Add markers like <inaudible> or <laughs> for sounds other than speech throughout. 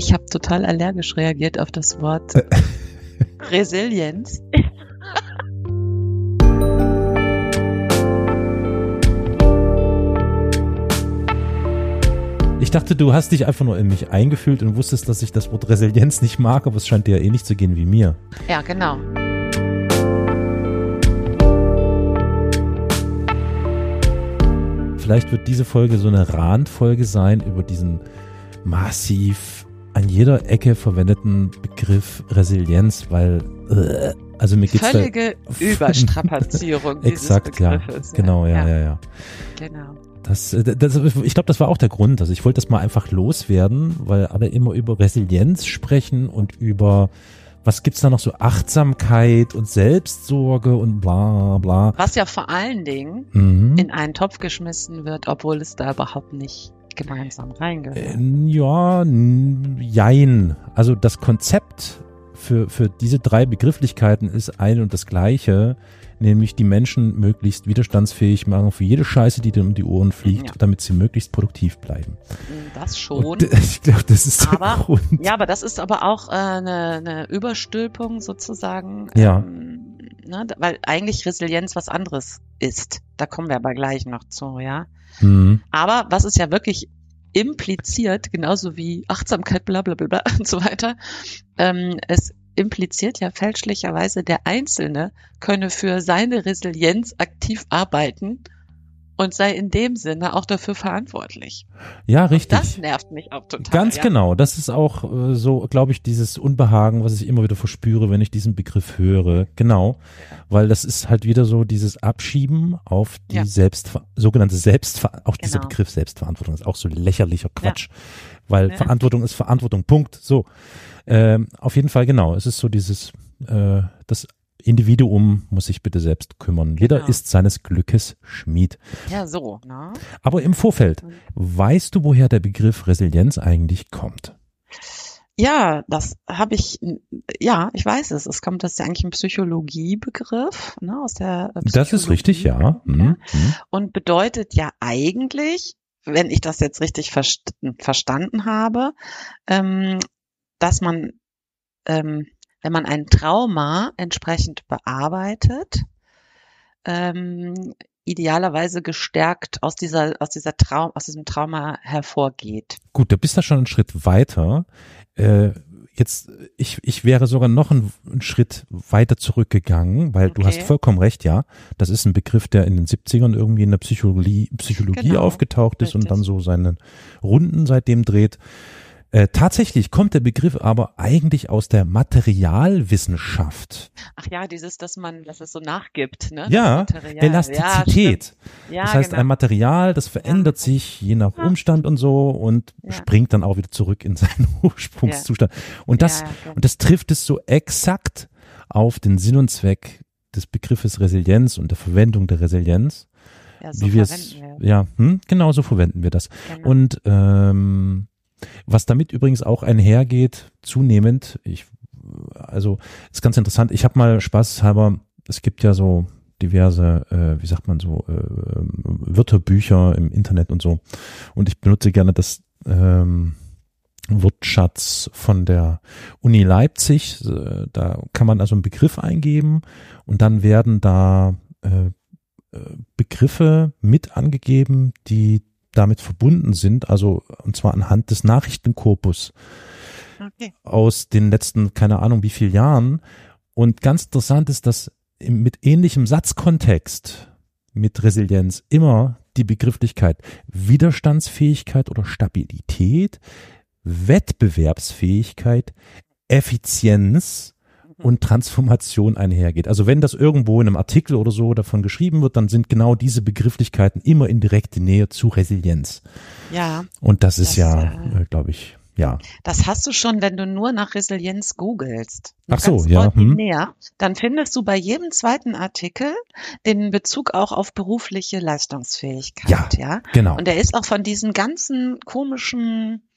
Ich habe total allergisch reagiert auf das Wort <laughs> Resilienz. Ich dachte, du hast dich einfach nur in mich eingefühlt und wusstest, dass ich das Wort Resilienz nicht mag, aber es scheint dir ja eh nicht zu gehen wie mir. Ja, genau. Vielleicht wird diese Folge so eine Randfolge sein über diesen massiv an jeder Ecke verwendeten Begriff Resilienz, weil äh, also mir geht's Völlige da, <laughs> Überstrapazierung dieses Exakt, Begriffes. ja. Genau, ja, ja, ja. Genau. Das, äh, das, ich glaube, das war auch der Grund. Also ich wollte das mal einfach loswerden, weil alle immer über Resilienz sprechen und über was gibt's da noch so Achtsamkeit und Selbstsorge und bla bla. Was ja vor allen Dingen Mhm. in einen Topf geschmissen wird, obwohl es da überhaupt nicht gemeinsam reingehört. Äh, Ja, jein. Also das Konzept für, für diese drei Begrifflichkeiten ist ein und das gleiche, nämlich die Menschen möglichst widerstandsfähig machen für jede Scheiße, die denen um die Ohren fliegt, Ja. damit sie möglichst produktiv bleiben. Das schon. Und <laughs> ich glaube, das ist der Aber- Grund. Ja, aber das ist aber auch äh, eine, eine Überstülpung sozusagen. Ja. Ähm, ne, weil eigentlich Resilienz was anderes ist. Da kommen wir aber gleich noch zu, ja. Mhm. Aber was es ja wirklich impliziert, genauso wie Achtsamkeit, bla bla bla bla <laughs> und so weiter, ähm, es impliziert ja fälschlicherweise, der Einzelne könne für seine Resilienz aktiv arbeiten und sei in dem Sinne auch dafür verantwortlich. Ja, richtig. Das nervt mich auch total. Ganz ja. genau. Das ist auch äh, so, glaube ich, dieses Unbehagen, was ich immer wieder verspüre, wenn ich diesen Begriff höre. Genau. Weil das ist halt wieder so dieses Abschieben auf die Ja. Selbst, sogenannte Selbstver, auch dieser Genau. Begriff Selbstverantwortung ist auch so lächerlicher Quatsch. Weil Ja. Verantwortung ist Verantwortung. Punkt. So. Ähm, auf jeden Fall genau. Es ist so dieses, äh, das Individuum muss sich bitte selbst kümmern. Jeder Genau. ist seines Glückes Schmied. Ja, so. Ne? Aber im Vorfeld, weißt du, woher der Begriff Resilienz eigentlich kommt? Ja, das habe ich, ja, ich weiß es. Es kommt, das ist ja eigentlich ein Psychologiebegriff, ne, aus der äh, Das ist richtig, ja. Psychologie, Mhm. Mhm. Und bedeutet ja eigentlich, wenn ich das jetzt richtig verst verstanden habe, ähm, dass man, ähm, wenn man ein Trauma entsprechend bearbeitet, ähm, idealerweise gestärkt aus dieser, aus dieser Traum, aus diesem Trauma hervorgeht. Gut, du bist da schon einen Schritt weiter. Äh, jetzt, ich, ich wäre sogar noch einen, einen Schritt weiter zurückgegangen, weil du Okay. hast vollkommen recht, ja. Das ist ein Begriff, der in den 70ern irgendwie in der Psychologie, Psychologie Genau, aufgetaucht ist und richtig. dann so seine Runden seitdem dreht. Äh, tatsächlich kommt der Begriff aber eigentlich aus der Materialwissenschaft. Ach ja, dieses, dass man, dass es so nachgibt, ne? Ja. Elastizität. Ja, ja, das heißt, genau. ein Material, das verändert sich je nach Ja. Umstand und so und Ja. springt dann auch wieder zurück in seinen <laughs> Ursprungszustand. Und das, Ja, ja, genau. und das trifft es so exakt auf den Sinn und Zweck des Begriffes Resilienz und der Verwendung der Resilienz, ja, so wie wir es, ja, hm, genau so verwenden wir das. Genau. Und ähm, was damit übrigens auch einhergeht, zunehmend, ich, also ist ganz interessant, ich habe mal spaßhalber, es gibt ja so diverse, äh, wie sagt man so, äh, Wörterbücher im Internet und so. Und ich benutze gerne das ähm, Wortschatz von der Uni Leipzig. Äh, Da kann man also einen Begriff eingeben und dann werden da äh, äh, Begriffe mit angegeben, die damit verbunden sind, also und zwar anhand des Nachrichtenkorpus Okay. aus den letzten, keine Ahnung wie viel Jahren. Und ganz interessant ist, dass mit ähnlichem Satzkontext mit Resilienz immer die Begrifflichkeit Widerstandsfähigkeit oder Stabilität, Wettbewerbsfähigkeit, Effizienz und Transformation einhergeht. Also wenn das irgendwo in einem Artikel oder so davon geschrieben wird, dann sind genau diese Begrifflichkeiten immer in direkte Nähe zu Resilienz. Ja. Und das ist das, ja, äh, glaube ich, ja. Das hast du schon, wenn du nur nach Resilienz googelst. Ach so, ja. Hm. Näher, dann findest du bei jedem zweiten Artikel den Bezug auch auf berufliche Leistungsfähigkeit. Ja, ja? genau. Und der ist auch von diesen ganzen komischen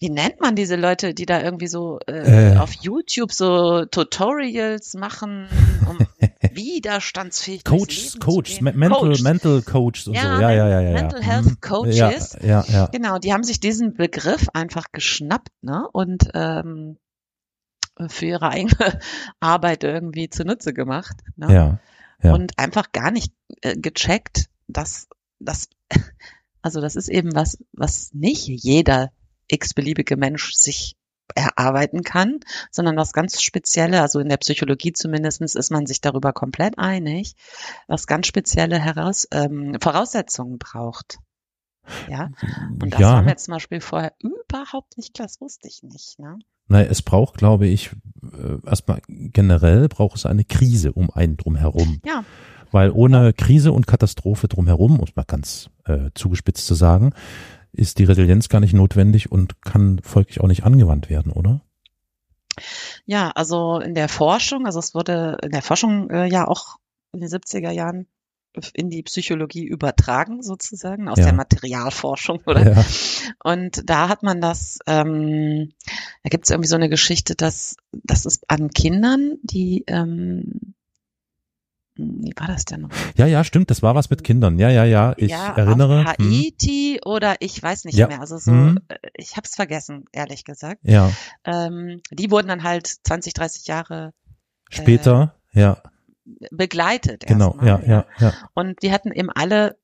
wie nennt man diese Leute, die da irgendwie so äh, äh. auf YouTube so Tutorials machen, um <laughs> widerstandsfähig Coaches, Coaches, Mental, Coach. Mental Coaches und ja, so. Ja, ja, ja, ja. Mental Health mhm. Coaches. Ja, ja, ja. Genau, die haben sich diesen Begriff einfach geschnappt, ne? Und ähm, für ihre eigene <laughs> Arbeit irgendwie zunutze gemacht. Ne? Ja, ja. Und einfach gar nicht äh, gecheckt, dass das, <laughs> also das ist eben was, was nicht jeder x-beliebige Mensch sich erarbeiten kann, sondern was ganz Spezielle, also in der Psychologie zumindestens ist man sich darüber komplett einig, was ganz spezielle Heraus, ähm, Voraussetzungen braucht. Ja, und das ja. war mir zum Beispiel vorher überhaupt nicht klar, das wusste ich nicht. Ne? Nein, es braucht, glaube ich, äh, erstmal generell braucht es eine Krise um einen drumherum. Ja. Weil ohne Krise und Katastrophe drumherum, um es mal ganz äh, zugespitzt zu sagen, ist die Resilienz gar nicht notwendig und kann folglich auch nicht angewandt werden, oder? Ja, also in der Forschung, also es wurde in der Forschung äh, ja auch in den 70er Jahren in die Psychologie übertragen, sozusagen, aus Ja. der Materialforschung, <laughs> oder? Ja. Und da hat man das, ähm, da gibt es irgendwie so eine Geschichte, dass, dass es an Kindern, die, ähm, wie war das denn noch? ja, ja, stimmt, das war was mit Kindern. Ja, ja, ja, ich ja, erinnere. Auf Hm. Haiti oder ich weiß nicht Ja. mehr. Also so, Mhm. äh, ich habe es vergessen, ehrlich gesagt. Ja, Ähm, die wurden dann halt 20, 30 Jahre später, ja, begleitet. genau, erstmal, ja, ja, ja. Und die hatten eben alle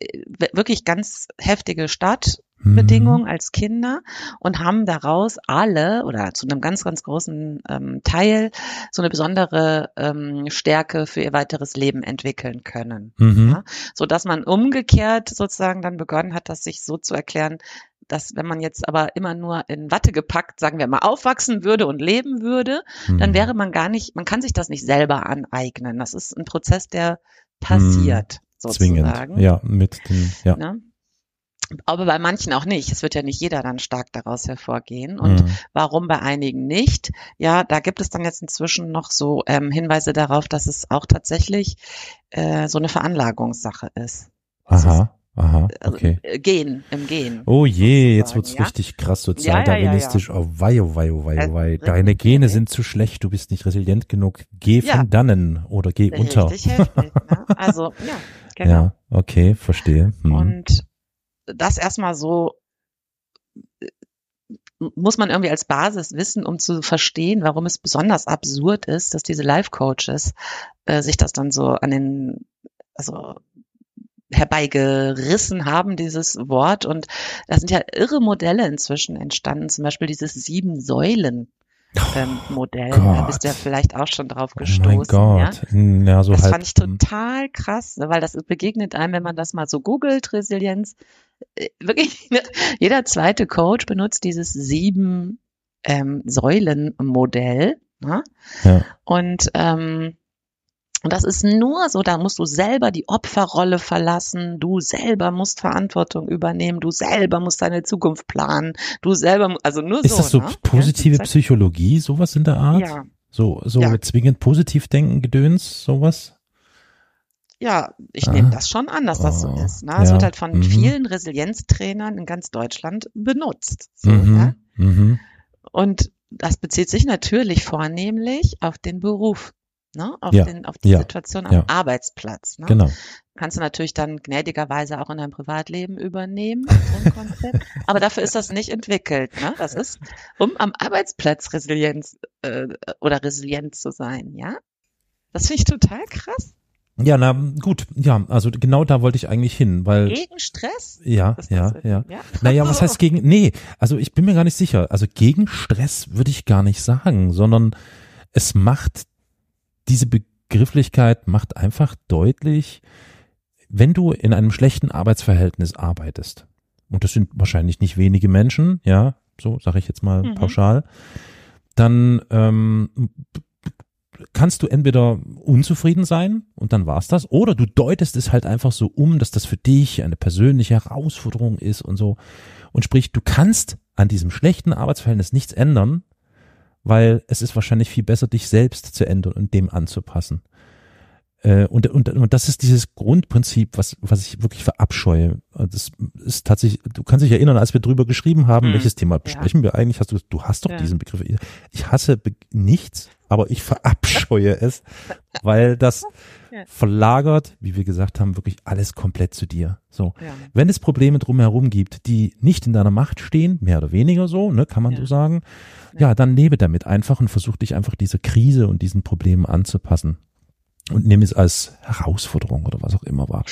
äh, wirklich ganz heftige Start. Bedingungen als Kinder und haben daraus alle oder zu einem ganz, ganz großen ähm, Teil so eine besondere ähm, Stärke für ihr weiteres Leben entwickeln können. Mhm. Ja, so dass man umgekehrt sozusagen dann begonnen hat, das sich so zu erklären, dass wenn man jetzt aber immer nur in Watte gepackt, sagen wir mal, aufwachsen würde und leben würde, dann Mhm. wäre man gar nicht, man kann sich das nicht selber aneignen. Das ist ein Prozess, der passiert, sozusagen. zwingend. Ja, mit den, ja. Ne? Aber bei manchen auch nicht. Es wird ja nicht jeder dann stark daraus hervorgehen. Und Mhm. warum bei einigen nicht? Ja, da gibt es dann jetzt inzwischen noch so ähm, Hinweise darauf, dass es auch tatsächlich äh, so eine Veranlagungssache ist. Das Aha, aha, Also, okay. äh, Gehen, im Gehen. Oh je, jetzt wird's ja? richtig krass Ja, ja, sozialdarwinistisch. Oh wei, oh wei, oh wei, Äh, oh wei. richtig Deine Gene sind zu schlecht, du bist nicht resilient genug. Geh Ja. von dannen oder geh unter. Richtig heftig. Ne? Also, ja, <laughs> genau. Ja, okay, verstehe. Hm. Und das erstmal so äh, muss man irgendwie als Basis wissen, um zu verstehen, warum es besonders absurd ist, dass diese Life-Coaches äh, sich das dann so an den, also herbeigerissen haben, dieses Wort. Und da sind ja irre Modelle inzwischen entstanden, zum Beispiel dieses sieben Säulen. Ähm, Modell, da Gott. bist du ja vielleicht auch schon drauf oh gestoßen. mein Ja? Gott. Hm, Ja, so Das halt. fand ich total krass, weil das begegnet einem, wenn man das mal so googelt, Resilienz. Äh, Wirklich, <laughs> jeder zweite Coach benutzt dieses sieben ähm, Säulen-Modell. Ne? Ja. Und ähm, und das ist nur so, da musst du selber die Opferrolle verlassen, du selber musst Verantwortung übernehmen, du selber musst deine Zukunft planen, du selber, also nur Ist so. das so ne? positive Psychologie, sowas in der Art? Ja, So, so Ja. zwingend positiv denken, Gedöns, sowas? Ja, ich Ah. nehme das schon an, dass das so Oh, ist. Ne? Es ja. wird halt von Mhm. vielen Resilienztrainern in ganz Deutschland benutzt. So, mhm. ja? Mhm. Und das bezieht sich natürlich vornehmlich auf den Beruf, ne? auf, Ja, den, auf die Situation am. Arbeitsplatz. Ne? Genau. Kannst du natürlich dann gnädigerweise auch in deinem Privatleben übernehmen, <laughs> so ein Konzept. Aber dafür ist das nicht entwickelt. Ne? Das ist, um am Arbeitsplatz Resilienz äh, oder resilient zu sein, ja. Das finde ich total krass. Ja, na gut, ja, also genau da wollte ich eigentlich hin, weil Gegen Stress? ja, ja, ja. ja. Naja, was heißt <laughs> gegen, nee, also ich bin mir gar nicht sicher. Also gegen Stress würde ich gar nicht sagen, sondern es macht, diese Begrifflichkeit macht einfach deutlich, wenn du in einem schlechten Arbeitsverhältnis arbeitest, und das sind wahrscheinlich nicht wenige Menschen, ja, so sage ich jetzt mal mhm. pauschal, dann ähm, kannst du entweder unzufrieden sein und dann war's das, oder du deutest es halt einfach so um, dass das für dich eine persönliche Herausforderung ist und so. Und sprich, du kannst an diesem schlechten Arbeitsverhältnis nichts ändern, weil es ist wahrscheinlich viel besser, dich selbst zu ändern und dem anzupassen. Äh, und, und, und das ist dieses Grundprinzip, was, was ich wirklich verabscheue. Das ist tatsächlich, du kannst dich erinnern, als wir drüber geschrieben haben, hm. welches Thema besprechen ja. wir eigentlich? Hast du, du hast doch ja. diesen Begriff. Ich hasse be nichts, aber ich verabscheue es, weil das <laughs> ja. verlagert, wie wir gesagt haben, wirklich alles komplett zu dir. So. Wenn es Probleme drumherum gibt, die nicht in deiner Macht stehen, mehr oder weniger so, ne, kann man so sagen, ja, dann lebe damit einfach und versuch dich einfach dieser Krise und diesen Problemen anzupassen und nehme es als Herausforderung oder was auch immer war.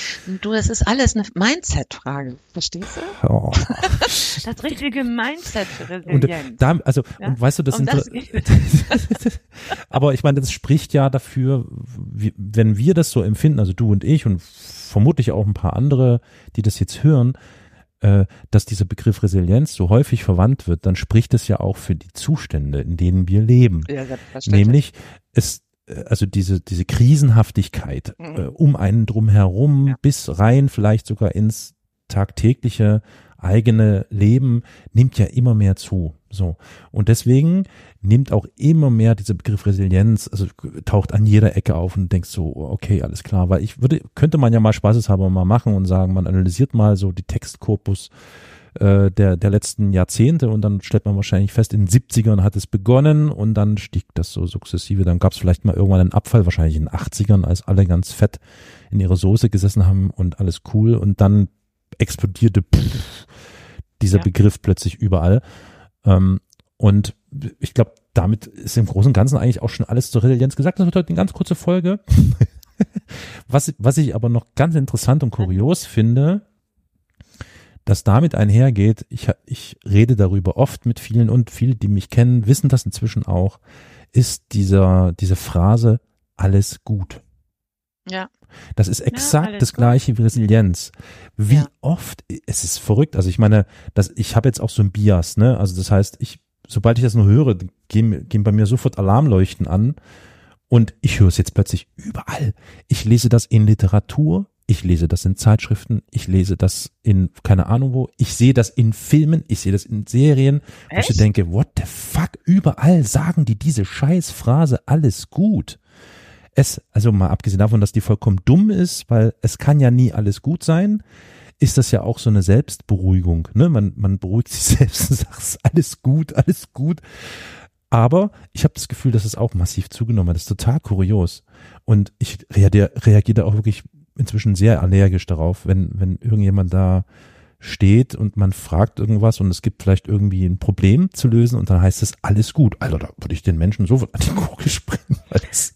Du, es ist alles eine Mindset-Frage, verstehst du? Oh. <laughs> das richtige Mindset für Resilienz. Und da, also ja? und weißt du, das, um das <laughs> aber ich meine, das spricht ja dafür, wie, wenn wir das so empfinden, also du und ich und vermutlich auch ein paar andere, die das jetzt hören, äh, dass dieser Begriff Resilienz so häufig verwandt wird, dann spricht es ja auch für die Zustände, in denen wir leben. Ja, Nämlich es äh, also diese, diese Krisenhaftigkeit mhm. äh, um einen drumherum ja. bis rein vielleicht sogar ins tagtägliche eigene Leben nimmt ja immer mehr zu. So. Und deswegen nimmt auch immer mehr dieser Begriff Resilienz, also taucht an jeder Ecke auf und denkst so, okay, alles klar, weil ich würde, könnte man ja mal spaßeshalber mal machen und sagen, man analysiert mal so die Textkorpus äh, der, der letzten Jahrzehnte und dann stellt man wahrscheinlich fest, in den 70ern hat es begonnen und dann stieg das so sukzessive. Dann gab es vielleicht mal irgendwann einen Abfall, wahrscheinlich in den 80ern, als alle ganz fett in ihrer Soße gesessen haben und alles cool und dann explodierte pff, dieser ja. Begriff plötzlich überall. Ähm, und ich glaube, damit ist im Großen und Ganzen eigentlich auch schon alles zur Resilienz gesagt. Das wird heute eine ganz kurze Folge. <laughs> was, was ich aber noch ganz interessant und kurios finde, das damit einhergeht, ich, ich rede darüber oft mit vielen und viele, die mich kennen, wissen das inzwischen auch, ist dieser, diese Phrase, alles gut. Ja. Das ist exakt ja, das gleiche wie Resilienz. Wie ja. oft, es ist verrückt, also ich meine, das, ich habe jetzt auch so ein Bias, ne? Also das heißt, ich, sobald ich das nur höre, gehen, gehen bei mir sofort Alarmleuchten an und ich höre es jetzt plötzlich überall. Ich lese das in Literatur, ich lese das in Zeitschriften, ich lese das in keine Ahnung wo, ich sehe das in Filmen, ich sehe das in Serien, Echt? wo ich denke, what the fuck, überall sagen die diese Scheißphrase alles gut. Es, also mal abgesehen davon, dass die vollkommen dumm ist, weil es kann ja nie alles gut sein, ist das ja auch so eine Selbstberuhigung. Ne? Man, man beruhigt sich <laughs> selbst und sagt, alles gut, alles gut. Aber ich habe das Gefühl, dass es auch massiv zugenommen hat. Das ist total kurios. Und ich reagiere, reagiere auch wirklich inzwischen sehr allergisch darauf, wenn, wenn irgendjemand da steht und man fragt irgendwas und es gibt vielleicht irgendwie ein Problem zu lösen und dann heißt es alles gut. Also da würde ich den Menschen so an die Gurgel springen.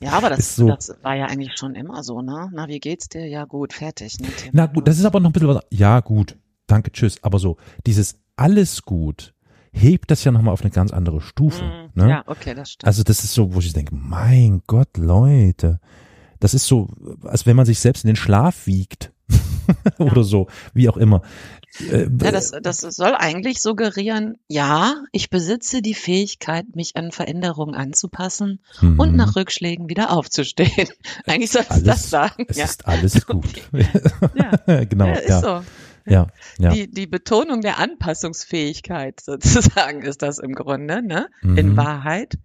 Ja, aber das, so, das war ja eigentlich schon immer so, ne? Na, wie geht's dir? Ja, gut, fertig. Ne? Na gut, das ist aber noch ein bisschen was. Ja, gut, danke, tschüss. Aber so, dieses alles gut hebt das ja nochmal auf eine ganz andere Stufe. Mm, ne? Ja, okay, das stimmt. Also das ist so, wo ich denke, mein Gott, Leute, das ist so, als wenn man sich selbst in den Schlaf wiegt. <laughs> Oder so, wie auch immer. Äh, ja, das, das soll eigentlich suggerieren, ja, ich besitze die Fähigkeit, mich an Veränderungen anzupassen mhm. und nach Rückschlägen wieder aufzustehen. <laughs> Eigentlich soll es das sagen. Es ja. ist alles <laughs> gut. ja. genau. Ja, ja. so. Ja, ja. Die, die Betonung der Anpassungsfähigkeit sozusagen ist das im Grunde, ne? Mhm. In Wahrheit.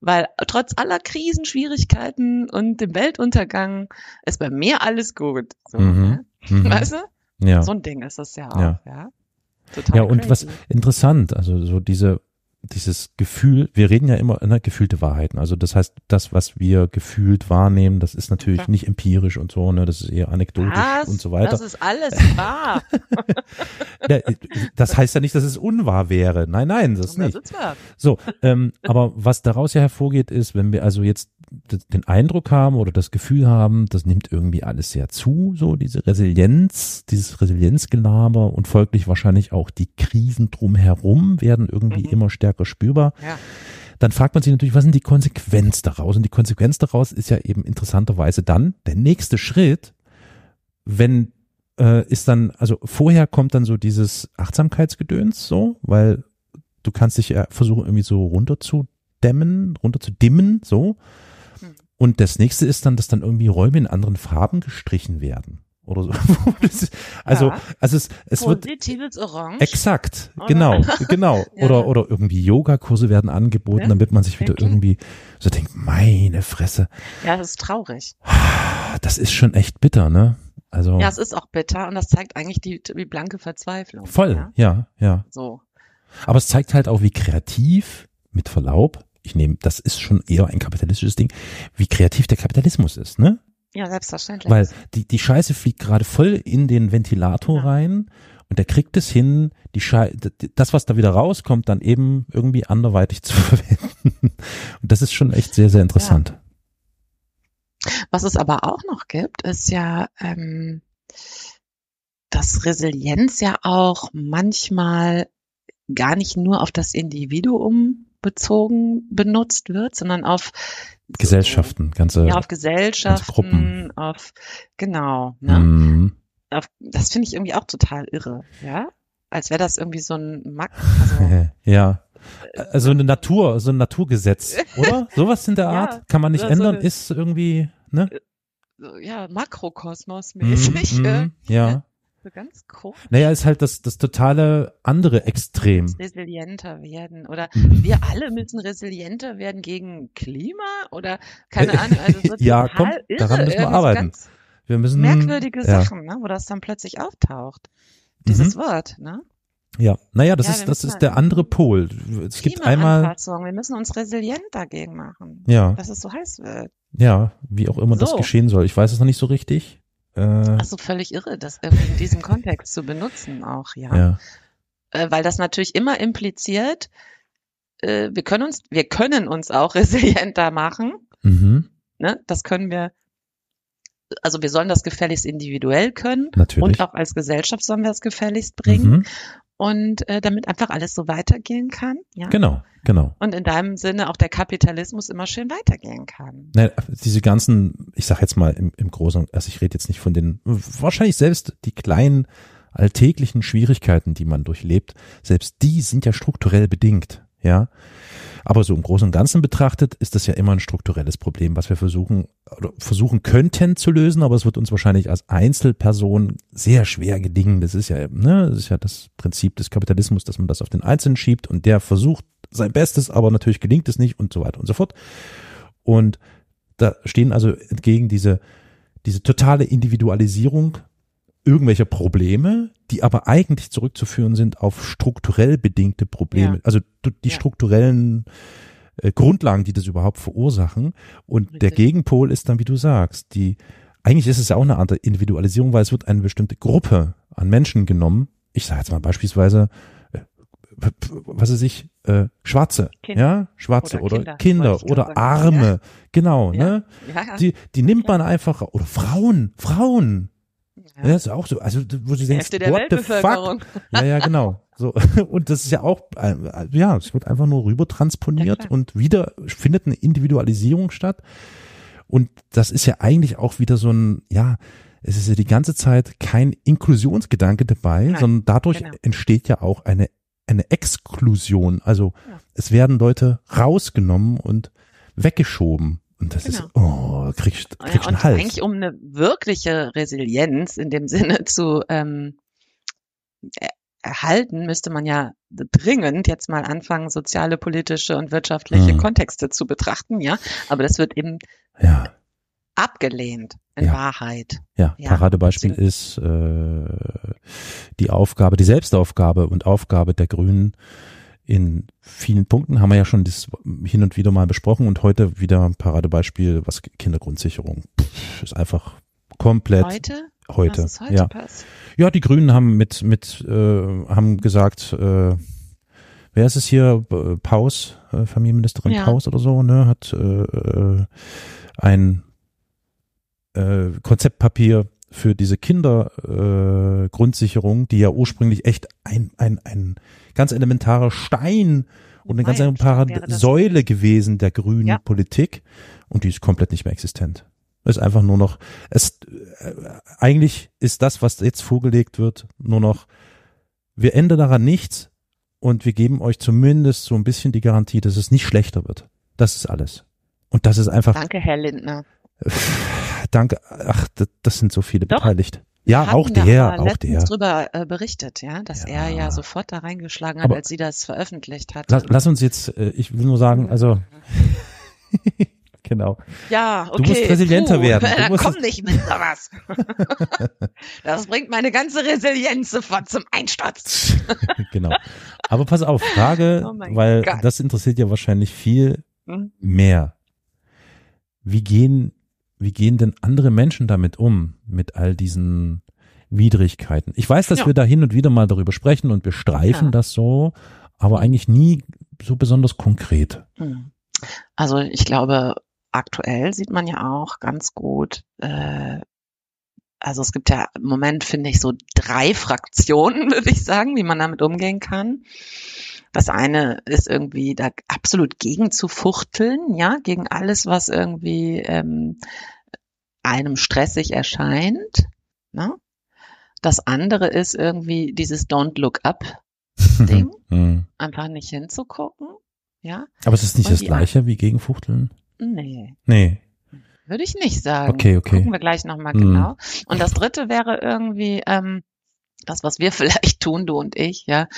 Weil trotz aller Krisen, Schwierigkeiten und dem Weltuntergang ist bei mir alles gut. So, mhm. ne? mhm. Weißt du? Ja. So ein Ding ist das ja auch, ja. ja? Total ja, und crazy. was interessant, also so diese dieses Gefühl, wir reden ja immer, ne, gefühlte Wahrheiten. Also das heißt, das, was wir gefühlt wahrnehmen, das ist natürlich ja. nicht empirisch und so, ne, das ist eher anekdotisch was? und so weiter. Das ist alles wahr. <laughs> das heißt ja nicht, dass es unwahr wäre. Nein, nein, das, das nicht. So, ähm, aber was daraus ja hervorgeht, ist, wenn wir also jetzt den Eindruck haben oder das Gefühl haben, das nimmt irgendwie alles sehr zu, so diese Resilienz, dieses Resilienzgelaber und folglich wahrscheinlich auch die Krisen drumherum werden irgendwie mhm. immer stärker spürbar. Ja. dann fragt man sich natürlich, was sind die Konsequenz daraus? Und die Konsequenz daraus ist ja eben interessanterweise dann der nächste Schritt, wenn äh, ist dann, also vorher kommt dann so dieses Achtsamkeitsgedöns so, weil du kannst dich ja versuchen irgendwie so runter zu dämmen, runter zu dimmen, so. Und das nächste ist dann, dass dann irgendwie Räume in anderen Farben gestrichen werden oder so. <laughs> also, ja. also es, es Positives wird Orange. exakt, oder? genau, <laughs> genau. ja. Oder oder irgendwie Yogakurse werden angeboten, ja, damit man sich wieder wirklich? irgendwie so denkt, meine Fresse. Ja, das ist traurig. Das ist schon echt bitter, ne? Also Ja, es ist auch bitter und das zeigt eigentlich die, die blanke Verzweiflung. Voll, ja, ja. So. Aber es zeigt halt auch, wie kreativ, mit Verlaub, ich nehme, das ist schon eher ein kapitalistisches Ding, wie kreativ der Kapitalismus ist, ne? Ja, selbstverständlich. Weil die, die Scheiße fliegt gerade voll in den Ventilator ja. rein und der kriegt es hin, die Schei das, was da wieder rauskommt, dann eben irgendwie anderweitig <laughs> zu verwenden. Und das ist schon echt sehr, sehr interessant. Ja. Was es aber auch noch gibt, ist ja, ähm, dass Resilienz ja auch manchmal gar nicht nur auf das Individuum bezogen benutzt wird, sondern auf Gesellschaften, ganze, ja, auf Gesellschaften, Gruppen. auf genau. Ne? Mm. Auf, das finde ich irgendwie auch total irre, ja, als wäre das irgendwie so ein Mack. Also, <laughs> ja. Also eine Natur, so ein Naturgesetz, <laughs> oder? Sowas in der Art ja, kann man nicht ändern, so ist irgendwie, ne? Ja, Makrokosmos-mäßig. Mm, mm, <laughs> ja. So ganz komisch. Naja, ist halt das, das totale andere Extrem. Resilienter werden oder mhm. wir alle müssen resilienter werden gegen Klima oder keine Ahnung. Also so <laughs> ja, komm, irre, daran müssen wir arbeiten. Wir müssen merkwürdige ja. Sachen, ne, wo das dann plötzlich auftaucht. Dieses mhm. Wort, ne? Ja, naja, das ja, ist das ist der andere Pol. Es gibt einmal. Wir müssen uns resilient dagegen machen. Ja. Dass es so heiß wird. Ja, wie auch immer so. das geschehen soll. Ich weiß es noch nicht so richtig. Äh, also völlig irre, das in diesem Kontext zu benutzen auch, ja. ja. Äh, weil das natürlich immer impliziert, äh, wir können uns, wir können uns auch <laughs> resilienter machen. Mhm. Ne? Das können wir, also wir sollen das gefälligst individuell können. Natürlich. Und auch als Gesellschaft sollen wir es gefälligst bringen. Mhm und äh, damit einfach alles so weitergehen kann. Ja? Genau, genau. Und in deinem Sinne auch der Kapitalismus immer schön weitergehen kann. Ne, diese ganzen, ich sag jetzt mal im, im Großen, also ich rede jetzt nicht von den, wahrscheinlich selbst die kleinen alltäglichen Schwierigkeiten, die man durchlebt, selbst die sind ja strukturell bedingt, ja. Aber so im Großen und Ganzen betrachtet ist das ja immer ein strukturelles Problem, was wir versuchen oder versuchen könnten zu lösen, aber es wird uns wahrscheinlich als Einzelperson sehr schwer gelingen. Das ist ja, ne, das ist ja das Prinzip des Kapitalismus, dass man das auf den Einzelnen schiebt und der versucht sein Bestes, aber natürlich gelingt es nicht und so weiter und so fort. Und da stehen also entgegen diese, diese totale Individualisierung irgendwelcher Probleme, die aber eigentlich zurückzuführen sind auf strukturell bedingte Probleme, ja. also die ja. strukturellen äh, Grundlagen, die das überhaupt verursachen. Und Richtig. der Gegenpol ist dann, wie du sagst, die eigentlich ist es ja auch eine Art Individualisierung, weil es wird eine bestimmte Gruppe an Menschen genommen. Ich sage jetzt mal beispielsweise, äh, was weiß ich, äh, Schwarze, Kinder. ja, Schwarze oder, oder Kinder, Kinder oder Arme, ja. genau, ne? Die, die nimmt man einfach, oder Frauen, Frauen, ja. ja, ist auch so. Also, wo sie denken, what the fuck? Ja, ja, genau. So. <laughs> Und das ist ja auch, äh, ja, es wird einfach nur rüber transponiert ja, und wieder findet eine Individualisierung statt. Und das ist ja eigentlich auch wieder so ein, ja, es ist ja die ganze Zeit kein Inklusionsgedanke dabei, Nein, sondern dadurch genau. entsteht ja auch eine, eine Exklusion. Also ja. es werden Leute rausgenommen und weggeschoben. Und das genau. ist, oh, kriegst, kriegst ja, einen Hals. Eigentlich um eine wirkliche Resilienz in dem <laughs> Sinne zu ähm, erhalten, müsste man ja dringend jetzt mal anfangen, soziale, politische und wirtschaftliche hm. Kontexte zu betrachten, ja. Aber das wird eben ja. abgelehnt in ja. Wahrheit. Ja, ja. Paradebeispiel ist äh, die Aufgabe, die Selbstaufgabe und Aufgabe der Grünen, in vielen Punkten haben wir ja schon das hin und wieder mal besprochen und heute wieder ein Paradebeispiel, was Kindergrundsicherung Pff, ist einfach komplett heute. Heute, heute ja. Ja, die Grünen haben mit mit äh, haben gesagt, äh, wer ist es hier? Paus, äh, Familienministerin ja. Paus oder so, ne, hat äh, äh, ein äh, Konzeptpapier für diese Kindergrundsicherung, äh, die ja ursprünglich echt ein, ein, ein ganz elementarer Stein und eine ganz das. Säule gewesen der grünen Ja. Politik und die ist komplett nicht mehr existent. Ist einfach nur noch, es, äh, eigentlich ist das, was jetzt vorgelegt wird, nur noch, wir ändern daran nichts und wir geben euch zumindest so ein bisschen die Garantie, dass es nicht schlechter wird. Das ist alles. Und das ist einfach, Danke, Herr Lindner. Danke, ach, das, sind so viele Doch. beteiligt. Ja, auch der, auch der. drüber äh, berichtet, ja, dass er Ja. ja sofort da reingeschlagen hat, Aber- als sie das veröffentlicht hat. Lass, lass uns jetzt, äh, ich will nur sagen, also, <laughs> genau. ja, okay. Du musst resilienter puh, werden. Du Dann komm nicht mit sowas. <laughs> das bringt meine ganze Resilienz sofort zum Einsturz. <laughs> genau. Aber pass auf, Frage, Oh weil Gott. das interessiert ja wahrscheinlich viel Hm? mehr. Wie gehen, wie gehen denn andere Menschen damit um, mit all diesen Widrigkeiten? Ich weiß, dass Ja. wir da hin und wieder mal darüber sprechen und wir streifen Ja. das so, aber eigentlich nie so besonders konkret. Hm. Also ich glaube, aktuell sieht man ja auch ganz gut, äh, also es gibt ja im Moment, finde ich, so drei Fraktionen, <laughs> würde ich sagen, wie man damit umgehen kann. Das eine ist irgendwie da absolut gegen zu fuchteln, ja, gegen alles, was irgendwie ähm, einem stressig erscheint. Ne? Das andere ist irgendwie dieses Don't Look Up <laughs> Ding, Hm. einfach nicht hinzugucken, ja. Aber es ist nicht Und das gleiche wie Gegenfuchteln? Nee, Nee. würde ich nicht sagen. Okay, okay. Gucken wir gleich nochmal Hm. genau. Und das dritte wäre irgendwie ähm, das, was wir <laughs> vielleicht tun, du und ich, ja.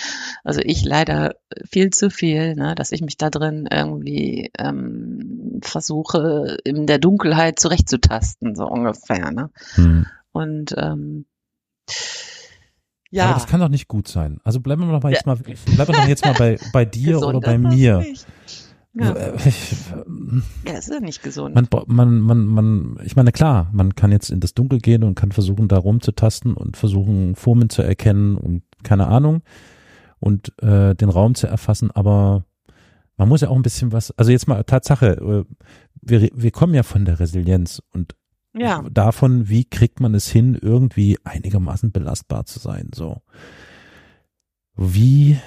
Also ich leider viel zu viel, ne, dass ich mich da drin irgendwie ähm, versuche, in der Dunkelheit zurechtzutasten, so ungefähr, ne. Hm. Und ähm, Ja. Aber das kann doch nicht gut sein. Also bleiben wir doch mal jetzt mal, bleiben wir doch jetzt mal bei, bei <laughs> dir oder bei mir. nicht. Ja, Äh, <laughs> Ich, ja, ist nicht gesund. man, man, man, man, ich meine, klar, man kann jetzt in das Dunkel gehen und kann versuchen, da rumzutasten und versuchen, Formen zu erkennen und keine Ahnung und äh, den Raum zu erfassen, aber man muss ja auch ein bisschen was, also jetzt mal Tatsache, äh, wir, wir kommen ja von der Resilienz und ja. davon, wie kriegt man es hin, irgendwie einigermaßen belastbar zu sein, so. Wie,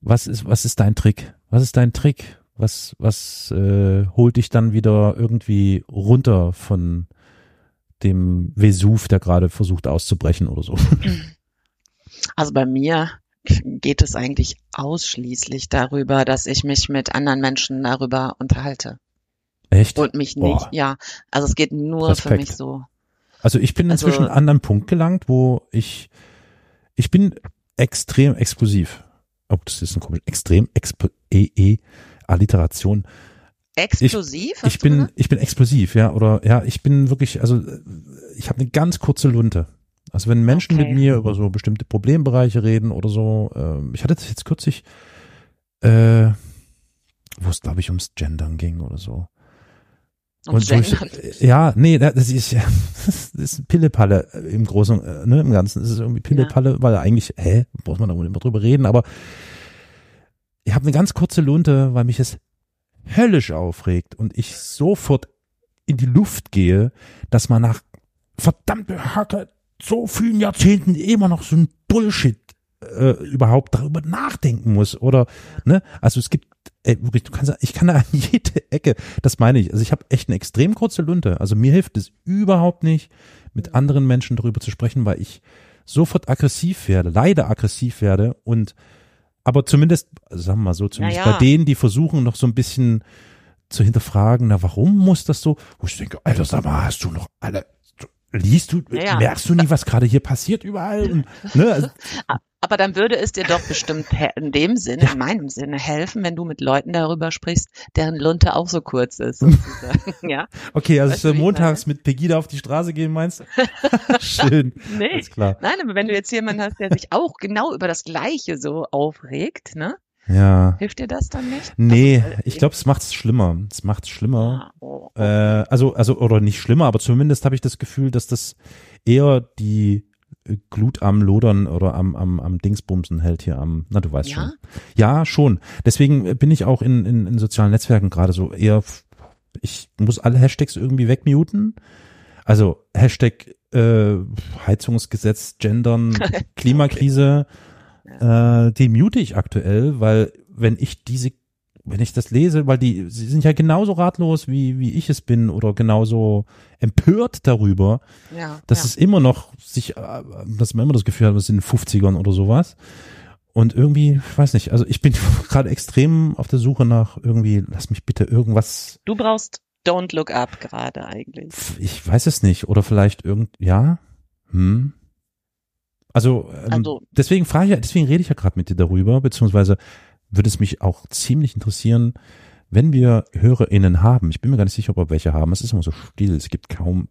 was ist, was ist dein Trick? Was ist dein Trick? Was, was äh, holt dich dann wieder irgendwie runter von dem Vesuv, der gerade versucht auszubrechen oder so? Also bei mir geht es eigentlich ausschließlich darüber, dass ich mich mit anderen Menschen darüber unterhalte Echt? und mich nicht, Boah. ja, also es geht nur für Respekt. mich so. Also ich bin Also- inzwischen an einen anderen Punkt gelangt, wo ich, ich bin extrem explosiv. Oh, das ist ein komisch, extrem, exp e, e, Alliteration. Explosiv? Ich du bin, gesagt? ich bin explosiv, ja, oder ja, ich bin wirklich, also äh, ich habe eine ganz kurze Lunte. Also wenn Menschen Okay. mit mir über so bestimmte Problembereiche reden oder so, ähm, ich hatte das jetzt kürzlich, äh, wo es glaube ich ums Gendern ging oder so. Und wo ich, Gendern. ja, nee, das ist ja, <laughs> das ist Pillepalle im Großen, äh, ne, im Ganzen. Ist irgendwie Pillepalle, weil eigentlich, hä, muss man da immer drüber reden, aber ich habe eine ganz kurze Lunte, weil mich es höllisch aufregt und ich sofort in die Luft gehe, dass man nach verdammte Hacke so vielen Jahrzehnten immer noch so ein Bullshit äh, überhaupt darüber nachdenken muss oder ne? Also es gibt ey, wirklich du kannst ich kann da an jede Ecke das meine ich. Also ich habe echt eine extrem kurze Lunte. Also mir hilft es überhaupt nicht mit anderen Menschen darüber zu sprechen weil ich sofort aggressiv werde leider aggressiv werde und aber zumindest also sagen wir mal so zumindest ja. bei denen die versuchen noch so ein bisschen zu hinterfragen na warum muss das so wo ich denke Alter sag mal hast du noch alle liest du Ja, ja. merkst du nie was gerade hier passiert überall und, ne <laughs> also, Aber dann würde es dir doch bestimmt in dem Sinne, in meinem Sinne helfen, wenn du mit Leuten darüber sprichst, deren Lunte auch so kurz ist, sozusagen. <laughs> ja? Okay, also Weißt du, montags mit Pegida auf die Straße gehen, meinst du? <laughs> Schön. Nee. Alles klar. Nein, aber wenn du jetzt jemanden hast, der sich auch genau über das Gleiche so aufregt, ne? Ja. Hilft dir das dann nicht? Nee, Also, äh, ich glaube, es macht's schlimmer. Es macht's schlimmer. Ah, oh. Äh, also, also, oder nicht schlimmer, aber zumindest habe ich das Gefühl, dass das eher die äh, Glut am Lodern oder am, am, am Dingsbumsen hält hier am, na du weißt Ja? schon. Ja, schon. Deswegen bin ich auch in, in, in sozialen Netzwerken gerade so eher, ich muss alle Hashtags irgendwie wegmuten. Also Hashtag äh, Heizungsgesetz, Gendern, <laughs> Klimakrise, äh, die mute ich aktuell, weil wenn ich diese, wenn ich das lese, weil die, sie sind ja genauso ratlos, wie, wie ich es bin oder genauso empört darüber, Ja. dass ja. es immer noch sich, äh, dass man immer das Gefühl hat, wir sind in den 50ern oder sowas. Und irgendwie, ich weiß nicht, also ich bin <laughs> gerade extrem auf der Suche nach irgendwie, lass mich bitte irgendwas, Du brauchst Don't Look Up gerade eigentlich. ich weiß es nicht, oder vielleicht irgend, ja, hm. Also, ähm, Also- deswegen frage ich, ja- deswegen rede ich ja gerade mit dir darüber, beziehungsweise würde es mich auch ziemlich interessieren, wenn wir HörerInnen haben. Ich bin mir gar nicht sicher, ob wir welche haben. Es ist immer so still, es gibt kaum,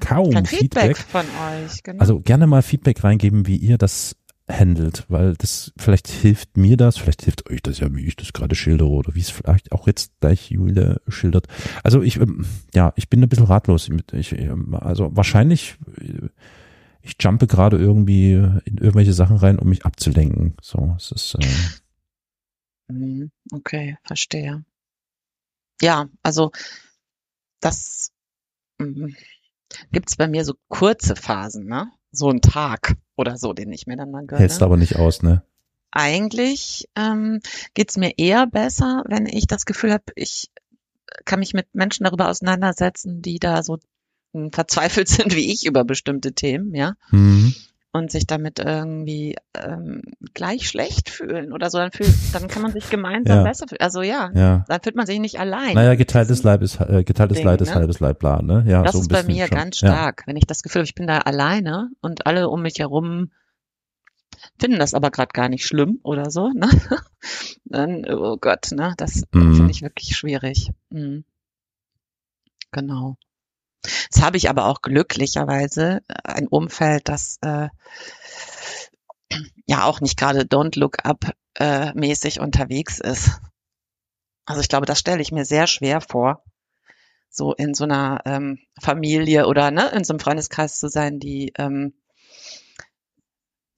kaum Kein Feedback Feedback. von euch, genau. Also gerne mal Feedback reingeben, wie ihr das handelt, weil das vielleicht hilft mir das, vielleicht hilft euch das ja, wie ich das gerade schildere oder wie es vielleicht auch jetzt gleich Julia schildert. Also ich, ähm, ja, ich bin ein bisschen ratlos. Ich, ähm, also wahrscheinlich, äh, ich jumpe gerade irgendwie in irgendwelche Sachen rein, um mich abzulenken. So, es ist, äh, Mhm, Okay, verstehe. Ja, also das mhm, gibt's bei mir so kurze Phasen, ne? So ein Tag oder so, den ich mir dann mal hältst gönne. aber nicht aus, ne? Eigentlich ähm, geht's mir eher besser, wenn ich das Gefühl habe, ich kann mich mit Menschen darüber auseinandersetzen, die da so verzweifelt <laughs> sind wie ich über bestimmte Themen, ja. Mhm. und sich damit irgendwie ähm, gleich schlecht fühlen oder so, dann fühlt, dann kann man sich gemeinsam Ja. besser fühlen. Also ja, Ja. dann fühlt man sich nicht allein. Naja, geteiltes Leib ist, äh, geteiltes Ding, Leid ist ne? halbes Leib, bla, ne? Ja, Das so ist bei mir schon. ganz Ja. stark, wenn ich das Gefühl habe, ich bin da alleine und alle um mich herum finden das aber gerade gar nicht schlimm oder so, ne? <laughs> Dann, oh Gott, ne? Das Mhm. finde ich wirklich schwierig. Mhm. Genau. Jetzt habe ich aber auch glücklicherweise ein Umfeld, das äh, ja auch nicht gerade Don't Look Up äh, mäßig unterwegs ist. Also ich glaube, das stelle ich mir sehr schwer vor, so in so einer ähm, Familie oder ne, in so einem Freundeskreis zu sein, die, ähm,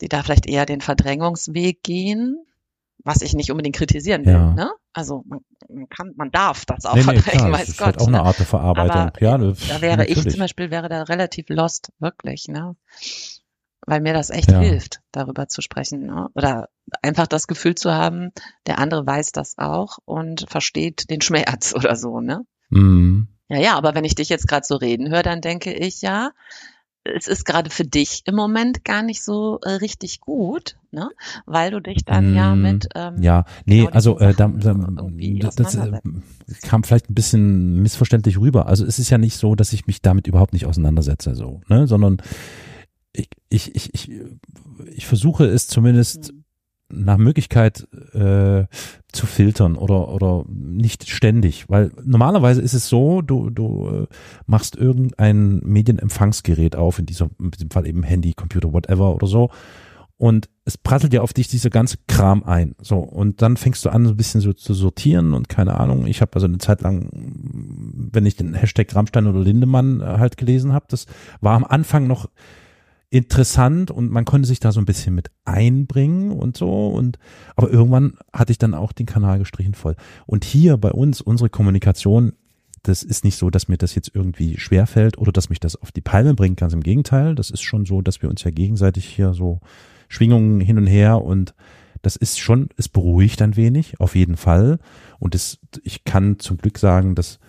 die da vielleicht eher den Verdrängungsweg gehen, was ich nicht unbedingt kritisieren will. Ja. Ne? Also man, man kann, man darf das auch Nee, nee, <laughs> klar, das weiß ist Gott. halt auch ne? eine Art der Verarbeitung. Aber ja, ne, Da wäre ich natürlich. zum Beispiel, wäre da relativ lost, wirklich, ne? Weil mir das echt Ja. hilft, darüber zu sprechen. Ne? Oder einfach das Gefühl zu haben, der andere weiß das auch und versteht den Schmerz <laughs> oder so, ne? Mhm. Ja, ja, aber wenn ich dich jetzt gerade so reden höre, dann denke ich, ja, es ist gerade für dich im Moment gar nicht so äh, richtig gut, ne? Weil du dich dann ja Mm, mit ähm, Ja, nee, genau also äh, da, da, das, das äh, kam vielleicht ein bisschen missverständlich rüber. Also es ist ja nicht so, dass ich mich damit überhaupt nicht auseinandersetze, so, ne, sondern ich, ich, ich, ich, ich versuche es zumindest Mhm. Nach Möglichkeit äh, zu filtern oder oder nicht ständig, weil normalerweise ist es so, du du äh, machst irgendein Medienempfangsgerät auf, in dieser in diesem Fall eben Handy, Computer, whatever oder so und es prasselt ja auf dich dieser ganze Kram ein. So, und dann fängst du an, so ein bisschen so zu sortieren und keine Ahnung. Ich habe also eine Zeit lang, wenn ich den Hashtag Rammstein oder Lindemann äh, halt gelesen habe, das war am Anfang noch interessant und man konnte sich da so ein bisschen mit einbringen und so und aber irgendwann hatte ich dann auch den Kanal gestrichen voll. Und hier bei uns unsere Kommunikation, das ist nicht so, dass mir das jetzt irgendwie schwerfällt oder dass mich das auf die Palme bringt, ganz im Gegenteil, das ist schon so, dass wir uns ja gegenseitig hier so Schwingungen hin und her und das ist schon, es beruhigt ein wenig, auf jeden Fall. Und es, ich kann zum Glück sagen, dass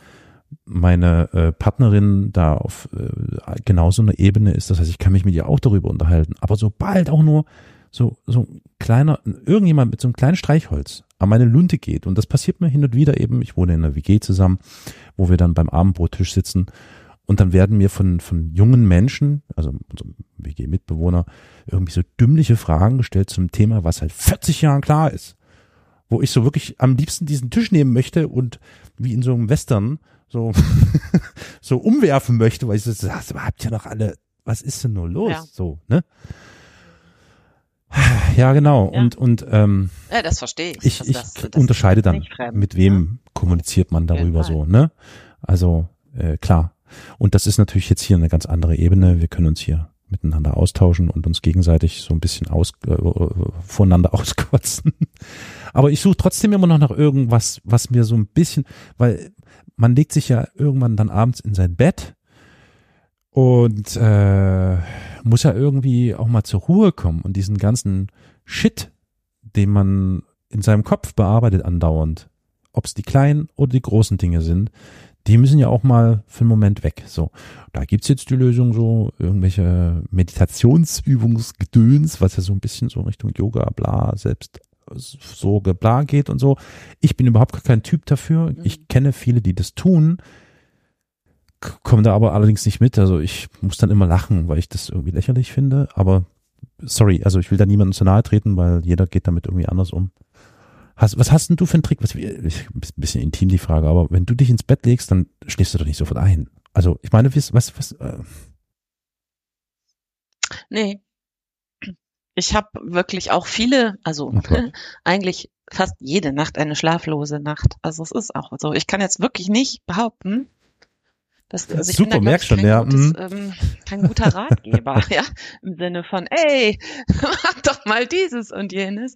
meine äh, Partnerin da auf äh, genauso einer Ebene ist. Das heißt, ich kann mich mit ihr auch darüber unterhalten. Aber sobald auch nur so, so ein kleiner, irgendjemand mit so einem kleinen Streichholz an meine Lunte geht, und das passiert mir hin und wieder eben, ich wohne in einer WG zusammen, wo wir dann beim Abendbrottisch sitzen und dann werden mir von, von jungen Menschen, also unserem WG-Mitbewohner, irgendwie so dümmliche Fragen gestellt zum Thema, was halt 40 Jahren klar ist. Wo ich so wirklich am liebsten diesen Tisch nehmen möchte und wie in so einem Western so, <laughs> so umwerfen möchte, weil ich so, das habt ihr noch alle, was ist denn nur los? Ja. So, ne? Ja, genau. Ja. Und, und ähm, Ja, das verstehe ich. ich, ich das- das unterscheide dann, mit ne? wem kommuniziert man darüber so, ne? Also, äh, klar. Und das ist natürlich jetzt hier eine ganz andere Ebene. Wir können uns hier miteinander austauschen und uns gegenseitig so ein bisschen aus, äh, voneinander <laughs> auskotzen. Aber ich suche trotzdem immer noch nach irgendwas, was mir so ein bisschen, weil man legt sich ja irgendwann dann abends in sein Bett und äh, muss ja irgendwie auch mal zur Ruhe kommen und diesen ganzen Shit, den man in seinem Kopf bearbeitet andauernd, ob es die kleinen oder die großen Dinge sind, die müssen ja auch mal für einen Moment weg. So, da gibt's jetzt die Lösung so, irgendwelche Meditationsübungsgedöns, was ja so ein bisschen so Richtung Yoga, bla, selbst Sorge, bla geht und so. Ich bin überhaupt kein Typ dafür. Ich kenne viele, die das tun, komme da aber allerdings nicht mit. Also ich muss dann immer lachen, weil ich das irgendwie lächerlich finde. Aber sorry, also ich will da niemandem zu nahe treten, weil jeder geht damit irgendwie anders um. Hast, was hast denn du für einen Trick? Was, bisschen intim die Frage, aber wenn du dich ins Bett legst, dann schläfst du doch nicht sofort ein. Also ich meine, was, was, was äh, Nee. Ich habe wirklich auch viele, also <laughs> eigentlich fast jede Nacht eine schlaflose Nacht. Also es ist auch so. Ich kann jetzt wirklich nicht behaupten, dass also ich Super, bin da, merk schon, kein, ja, gutes, mhm. ähm, kein guter Ratgeber, <laughs> ja, im Sinne von, ey, <laughs> mach doch mal dieses und jenes.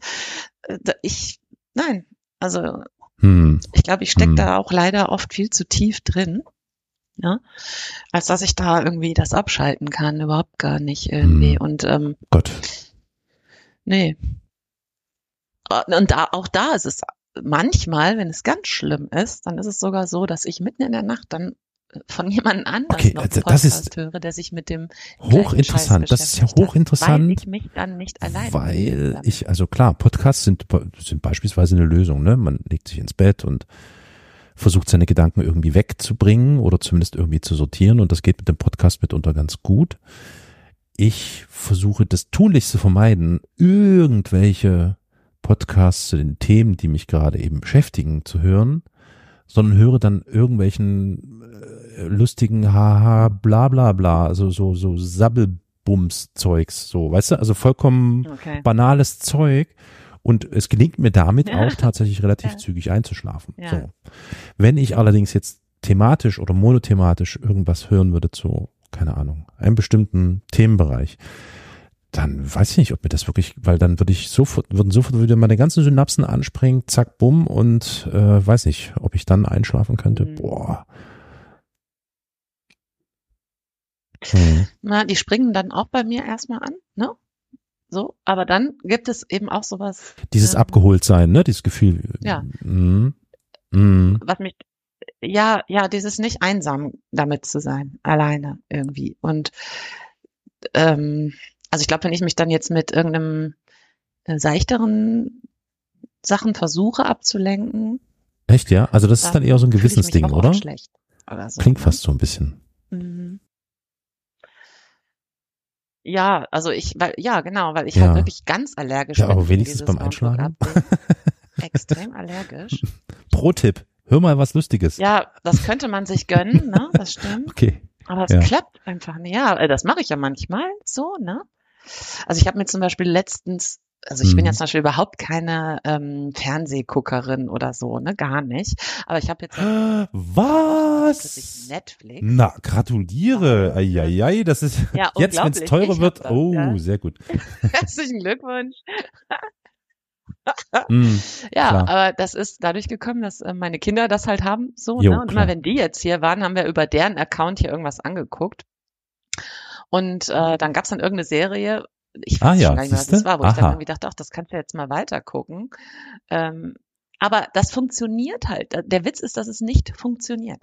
Äh, Ich, nein, also hm, ich glaube, ich stecke Hm. da auch leider oft viel zu tief drin. Ja, als dass ich da irgendwie das abschalten kann, überhaupt gar nicht irgendwie. Hm. Und ähm, Gott. Nee. Äh, Und da, auch da ist es manchmal, wenn es ganz schlimm ist, dann ist es sogar so, dass ich mitten in der Nacht dann äh, von <laughs> jemandem anders Okay, noch also das Podcast ist höre, der sich mit dem Hochinteressant. Das ist ja hochinteressant. Weil ich mich dann nicht alleine Weil ich, also klar, Podcasts sind, sind beispielsweise eine Lösung, ne? Man legt sich ins Bett und versucht seine Gedanken irgendwie wegzubringen oder zumindest irgendwie zu sortieren und das geht mit dem Podcast mitunter ganz gut. Ich versuche das tunlichst zu vermeiden, irgendwelche Podcasts zu den Themen, die mich gerade eben beschäftigen, zu hören, sondern höre dann irgendwelchen äh, lustigen Haha, bla bla bla, also so, so Sabbelbums-Zeugs, so, weißt du, also vollkommen Okay. banales Zeug und es gelingt mir damit Ja. auch tatsächlich relativ Ja. zügig einzuschlafen. Ja. So. Wenn ich allerdings jetzt thematisch oder monothematisch irgendwas hören würde zu, keine Ahnung, einem bestimmten Themenbereich, dann weiß ich nicht, ob mir das wirklich, weil dann würde ich sofort, würden sofort wieder meine ganzen Synapsen anspringen, zack, bumm und äh, weiß nicht, ob ich dann einschlafen könnte. Mhm. Boah. Hm. Na, die springen dann auch bei mir erstmal an, ne? So, aber dann gibt es eben auch sowas, Dieses Ähm, abgeholt sein, ne? Dieses Gefühl. Ja. Mhm. Mhm. was mich, ja, ja, dieses nicht einsam damit zu sein, alleine irgendwie. Und ähm, also ich glaube, wenn ich mich dann jetzt mit irgendeinem äh, seichteren Sachen versuche abzulenken, Echt, ja? Also das ist dann eher so ein Gewissensding, oder? schlecht oder so, Klingt ne? fast so ein bisschen. Mhm. Ja, also ich, weil, ja, genau, weil ich Ja. halt wirklich ganz allergisch Ja, bin. aber gegen wenigstens beim. Update. Extrem allergisch. <laughs> Pro-Tipp. Hör mal was Lustiges. Ja, das könnte man sich gönnen, ne? Das stimmt. <laughs> Okay. Aber es Ja. klappt einfach nicht. Ja, äh, das mache ich ja manchmal so, ne? Also ich habe mir zum Beispiel letztens, also ich bin Mhm. ja zum Beispiel überhaupt keine ähm, Fernsehguckerin oder so, ne? Gar nicht. Aber ich habe jetzt plötzlich <gasps> Was? Netflix. Na, gratuliere. Eieiei, das ist Ja, <laughs> jetzt, wenn es teurer wird. das, oh, ja. sehr gut. <laughs> Herzlichen Glückwunsch. Mm, <laughs> Ja, Klar. aber das ist dadurch gekommen, dass äh, meine Kinder das halt haben, so, Jo, ne? Und klar. immer wenn die jetzt hier waren, haben wir über deren Account hier irgendwas angeguckt. Und äh, dann gab's dann irgendeine Serie, ich weiß Ah ja, schon gar nicht mehr, was das war, wo ich dann Aha. irgendwie dachte, ach, das kannst du jetzt mal weiter gucken. Ähm, aber das funktioniert halt. Der Witz ist, dass es nicht funktioniert.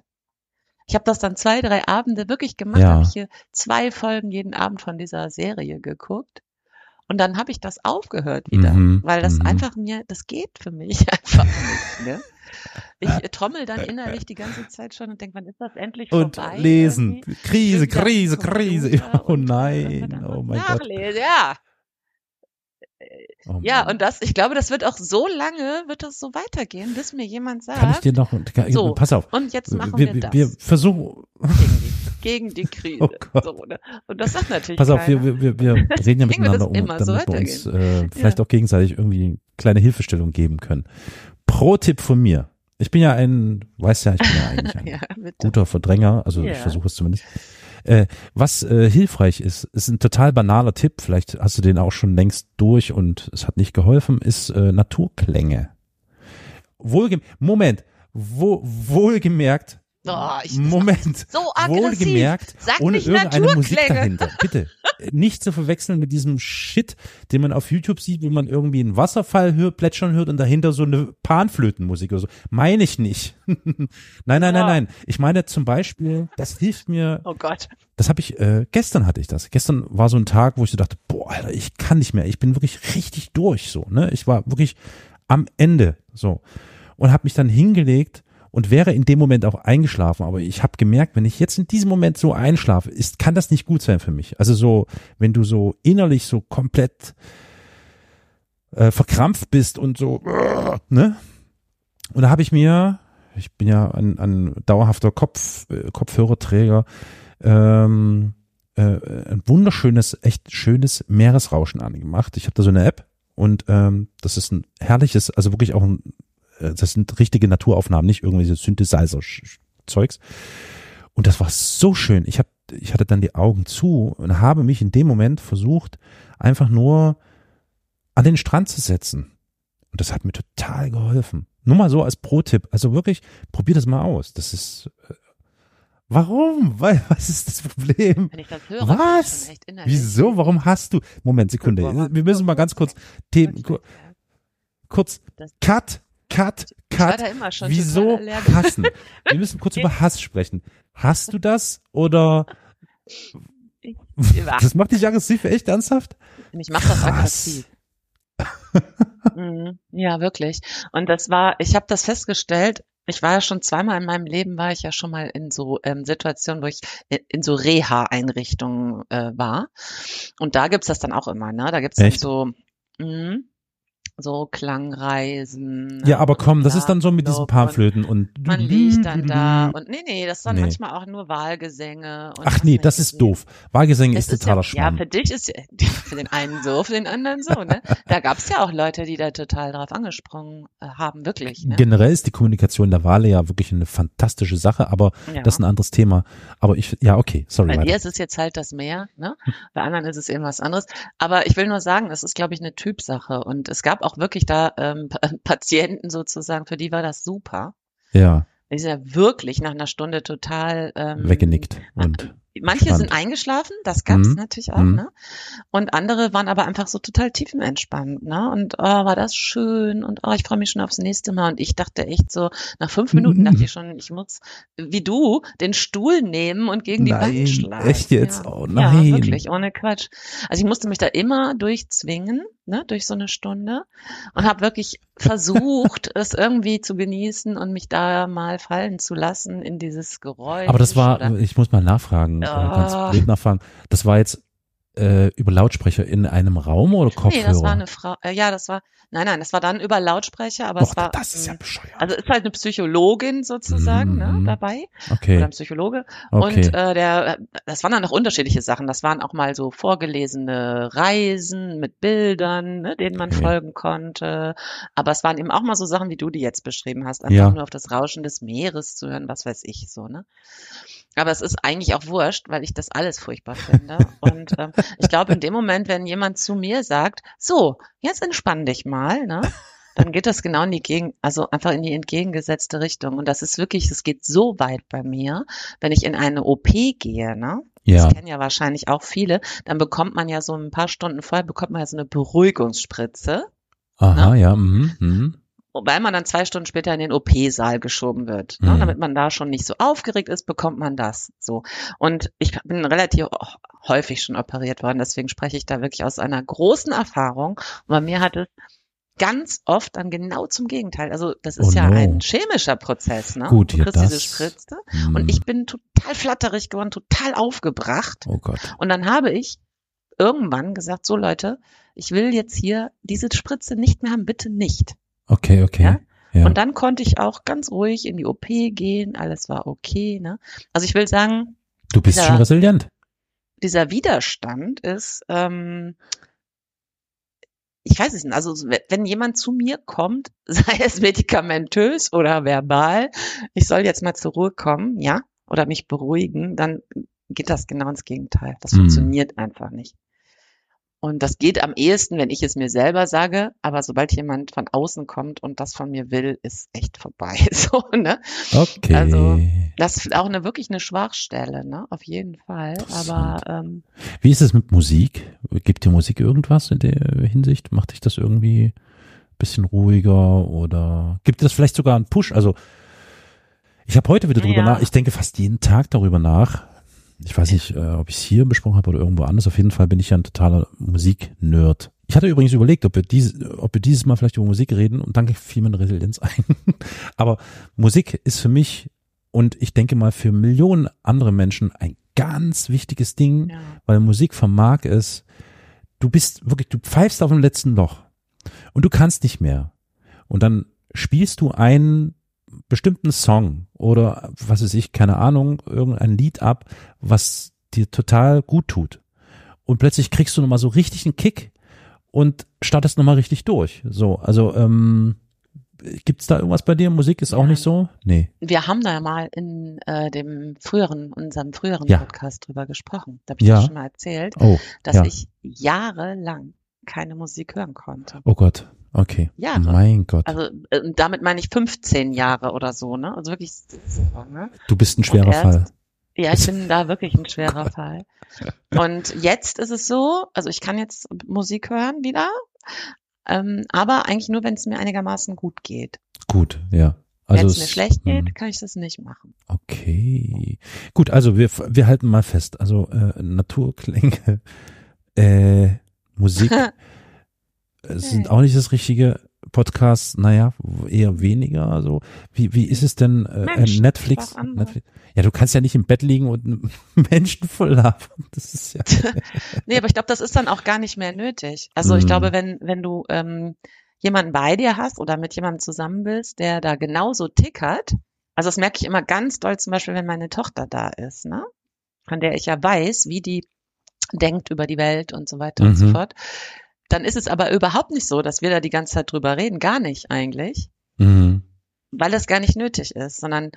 Ich habe das dann zwei, drei Abende wirklich gemacht, Ja. habe ich hier zwei Folgen jeden Abend von dieser Serie geguckt. Und dann habe ich das aufgehört wieder, Mhm, weil das mhm. einfach mir, das geht für mich <laughs> einfach nicht. Ne? Ich äh, trommel dann innerlich die ganze Zeit schon und denke, wann ist das endlich Und vorbei? lesen. irgendwie? Krise, Krise, Krise. <laughs> Oh und, äh, nein. Oh mein Gott. nachlesen. Ja, Oh ja, und das, ich glaube, das wird auch so lange, wird das so weitergehen, bis mir jemand sagt, Kann ich dir noch, kann, So, pass auf. und jetzt machen wir, wir, das wir versuchen, gegen, die, gegen die <laughs> Krise. Oh so, ne? Und das sagt natürlich pass auf, keiner. wir, wir, wir reden ja miteinander, um, immer so damit wir uns äh, vielleicht auch gegenseitig irgendwie kleine Hilfestellung geben können. Pro-Tipp von mir. Ich bin ja ein, weiß ja, ich bin ja <laughs> eigentlich ein ja, guter Verdränger, also Ja. ich versuche es zumindest. Äh, was äh, hilfreich ist, ist ein total banaler Tipp, vielleicht hast du den auch schon längst durch und es hat nicht geholfen, ist äh, Naturklänge. Wohlgem Moment, wo, wohlgemerkt, Oh, ich, Moment, <laughs> so aggressiv. wohlgemerkt, Sag ohne nicht irgendeine Musik dahinter. <laughs> Bitte, nicht zu verwechseln mit diesem Shit, den man auf YouTube sieht, wo man irgendwie einen Wasserfall hört, plätschern hört und dahinter so eine Panflötenmusik oder so. Meine ich nicht. <laughs> nein, nein, nein, nein. Ich meine zum Beispiel, das hilft mir. Oh Gott. Das habe ich, äh, gestern hatte ich das. Gestern war so ein Tag, wo ich so dachte, boah, Alter, ich kann nicht mehr. Ich bin wirklich richtig durch so, ne? Ich war wirklich am Ende so und habe mich dann hingelegt und wäre in dem Moment auch eingeschlafen. Aber ich habe gemerkt, wenn ich jetzt in diesem Moment so einschlafe, ist, kann das nicht gut sein für mich. Also so, wenn du so innerlich so komplett äh, verkrampft bist und so, ne? Und da habe ich mir, ich bin ja ein, ein dauerhafter Kopf, äh, Kopfhörerträger, ähm, äh, ein wunderschönes, echt schönes Meeresrauschen angemacht. Ich habe da so eine App und ähm, das ist ein herrliches, also wirklich auch ein äh, das sind richtige Naturaufnahmen, nicht irgendwelche Synthesizer-Zeugs. Und das war so schön. Ich hab, ich hatte dann die Augen zu und habe mich in dem Moment versucht, einfach nur an den Strand zu setzen. Und das hat mir total geholfen. Nur mal so als Pro-Tipp. Also wirklich, probier das mal aus. Das ist, äh, warum? Weil, <laughs> was ist das Problem? Wenn ich das höre, was? innerlich. Wieso? Warum hast du? Moment, Sekunde. Wir müssen mal ganz kurz, Themen, kurz, Das- Cut, Cut, Cut. da immer schon Wieso hassen? Wir müssen kurz <laughs> über Hass sprechen. Hast du das oder das macht dich aggressiv, echt ernsthaft? ich mache das aggressiv. Mhm. Ja, wirklich. Und das war, ich habe das festgestellt, ich war ja schon zweimal in meinem Leben, war ich ja schon mal in so ähm, Situationen, wo ich in, so Reha-Einrichtungen äh, war. Und da gibt's das dann auch immer, ne? Da gibt's dann so, mh, so Klangreisen. Ja, aber und komm, das ist dann so mit diesen Blablabla. Panflöten und Man liegt dann da und nee, nee, das ist dann Nee. manchmal auch nur Wahlgesänge. Und Ach nee, das ist doof. Wahlgesänge Das ist totaler ja, Schmarrn. Ja, für dich ist <laughs> für den einen so, für den anderen so, ne? Da gab's ja auch Leute, die da total drauf angesprungen äh, haben, wirklich, ne? Generell ist die Kommunikation der Wale ja wirklich eine fantastische Sache, aber Ja. das ist ein anderes Thema. Aber ich, ja, okay, sorry. Bei dir weiter. ist es jetzt halt das Meer, ne? Bei anderen ist es eben was anderes. Aber ich will nur sagen, das ist, glaube ich, eine Typsache. Und es gab auch wirklich da ähm, Pa- <laughs> Patienten sozusagen, für die war das super. Ja, Die sind ja wirklich nach einer Stunde total ähm, weggenickt und Manche Spannend. sind eingeschlafen, das gab's Mhm. natürlich auch, Mhm. ne? Und andere waren aber einfach so total tiefenentspannt, ne? Und oh, war das schön und oh, ich freue mich schon aufs nächste Mal. Und ich dachte echt so, nach fünf Minuten dachte ich schon, ich muss, wie du, den Stuhl nehmen und gegen die Nein, Wand schlagen. echt jetzt? Ja. Oh nein. Ja, wirklich, ohne Quatsch. Also ich musste mich da immer durchzwingen, ne, durch so eine Stunde und habe wirklich versucht, <laughs> es irgendwie zu genießen und mich da mal fallen zu lassen in dieses Geräusch. Aber das war, ich muss mal nachfragen, äh, Ja. ganz blöd nachfragen. Das war jetzt äh, über Lautsprecher in einem Raum oder Kopfhörer? Nee, das war eine Frau. Äh, ja, das war. Nein, nein, das war dann über Lautsprecher, aber Och, es war. das ist ja bescheuert. Also ist halt eine Psychologin sozusagen ne, Mhm. dabei oder okay, ein Psychologe. okay. Und äh, der, das waren dann noch unterschiedliche Sachen. Das waren auch mal so vorgelesene Reisen mit Bildern, ne, denen man Okay. folgen konnte. Aber es waren eben auch mal so Sachen, wie du die jetzt beschrieben hast, einfach Ja. nur auf das Rauschen des Meeres zu hören, was weiß ich so, ne? Aber es ist eigentlich auch wurscht, weil ich das alles furchtbar finde. Und ähm, ich glaube, in dem Moment, wenn jemand zu mir sagt, so, jetzt entspann dich mal, ne? Dann geht das genau in die Gegen, also einfach in die entgegengesetzte Richtung. Und das ist wirklich, es geht so weit bei mir, wenn ich in eine OP gehe, ne? ja, Das kennen ja wahrscheinlich auch viele. Dann bekommt man ja so ein paar Stunden vorher bekommt man ja so eine Beruhigungsspritze, aha, ja, mhm, mhm. Wobei man dann zwei Stunden später in den OP-Saal geschoben wird. Ne? Mhm. Damit man da schon nicht so aufgeregt ist, bekommt man das. So. Und ich bin relativ häufig schon operiert worden, deswegen spreche ich da wirklich aus einer großen Erfahrung. Und bei mir hat es ganz oft dann genau zum Gegenteil. Also das ist Oh ja no. ein chemischer Prozess, ne? Gut, du kriegst diese Spritze Mhm. und ich bin total flatterig geworden, total aufgebracht. Oh Gott. Und dann habe ich irgendwann gesagt, so Leute, ich will jetzt hier diese Spritze nicht mehr haben, bitte nicht. Okay, okay. Ja? Ja. Und dann konnte ich auch ganz ruhig in die OP gehen, alles war okay. Ne? Also ich will sagen, du bist ja. schon resilient. dieser Widerstand ist, ähm, ich weiß es nicht, also wenn jemand zu mir kommt, <laughs> sei es medikamentös oder verbal, ich soll jetzt mal zur Ruhe kommen, ja, oder mich beruhigen, dann geht das genau ins Gegenteil. Das Hm. funktioniert einfach nicht. Und das geht am ehesten, wenn ich es mir selber sage, aber sobald jemand von außen kommt und das von mir will, ist echt vorbei. <laughs> So, ne? Okay. Also das ist auch eine wirklich eine Schwachstelle, ne? Auf jeden Fall. Aber ähm, Wie ist es mit Musik? Gibt dir Musik irgendwas in der Hinsicht? Macht dich das irgendwie ein bisschen ruhiger oder gibt es vielleicht sogar einen Push? Also ich habe heute wieder drüber Ja. nach, ich denke fast jeden Tag darüber nach. Ich weiß nicht, äh, ob ich es hier besprochen habe oder irgendwo anders. Auf jeden Fall bin ich ja ein totaler Musik-Nerd. Ich hatte übrigens überlegt, ob wir, dieses, ob wir dieses Mal vielleicht über Musik reden und danke fiel mir eine Resilienz ein. <laughs> Aber Musik ist für mich und ich denke mal für Millionen andere Menschen ein ganz wichtiges Ding, ja. weil Musik vermag es, du bist wirklich, du pfeifst auf dem letzten Loch und du kannst nicht mehr. Und dann spielst du einen bestimmten Song oder was weiß ich, keine Ahnung, irgendein Lied ab, was dir total gut tut. Und plötzlich kriegst du nochmal so richtig einen Kick und startest nochmal richtig durch. So, also ähm, gibt's da irgendwas bei dir? Musik ist auch Ja. nicht so? Nee. Wir haben da ja mal in äh, dem früheren, unserem früheren Ja. Podcast drüber gesprochen. Da habe ich Ja. schon mal erzählt, Oh, dass ja. ich jahrelang keine Musik hören konnte. oh Gott. Okay. Jahre. Mein Gott. Also äh, damit meine ich 15 Jahre oder so, ne? Also wirklich so, ne? Du bist ein schwerer erst- Fall. Ja, ich bin da wirklich ein schwerer <laughs> Fall. Und jetzt ist es so, also ich kann jetzt Musik hören wieder, ähm, aber eigentlich nur, wenn es mir einigermaßen gut geht. Gut, ja. Also wenn es mir schlecht hm. geht, kann ich das nicht machen. Okay. Gut, also wir, wir halten mal fest. Also äh, Naturklänge, <laughs> äh, Musik <laughs> äh, sind auch nicht das richtige. Podcasts, naja, eher weniger. Also wie, wie ist es denn äh, Mensch, äh, Netflix. Netflix? Ja, du kannst ja nicht im Bett liegen und <laughs> Menschen voll labern. Das ist ja. <laughs> Nee, aber ich glaube, das ist dann auch gar nicht mehr nötig. Also ich Mm. glaube, wenn, wenn du ähm, jemanden bei dir hast oder mit jemandem zusammen bist, der da genauso tickert, also das merke ich immer ganz doll, zum Beispiel, wenn meine Tochter da ist, ne? Von der ich ja weiß, wie die denkt über die Welt und so weiter und so Mhm. fort. Dann ist es aber überhaupt nicht so, dass wir da die ganze Zeit drüber reden. Gar nicht eigentlich. Mhm. weil das gar nicht nötig ist, sondern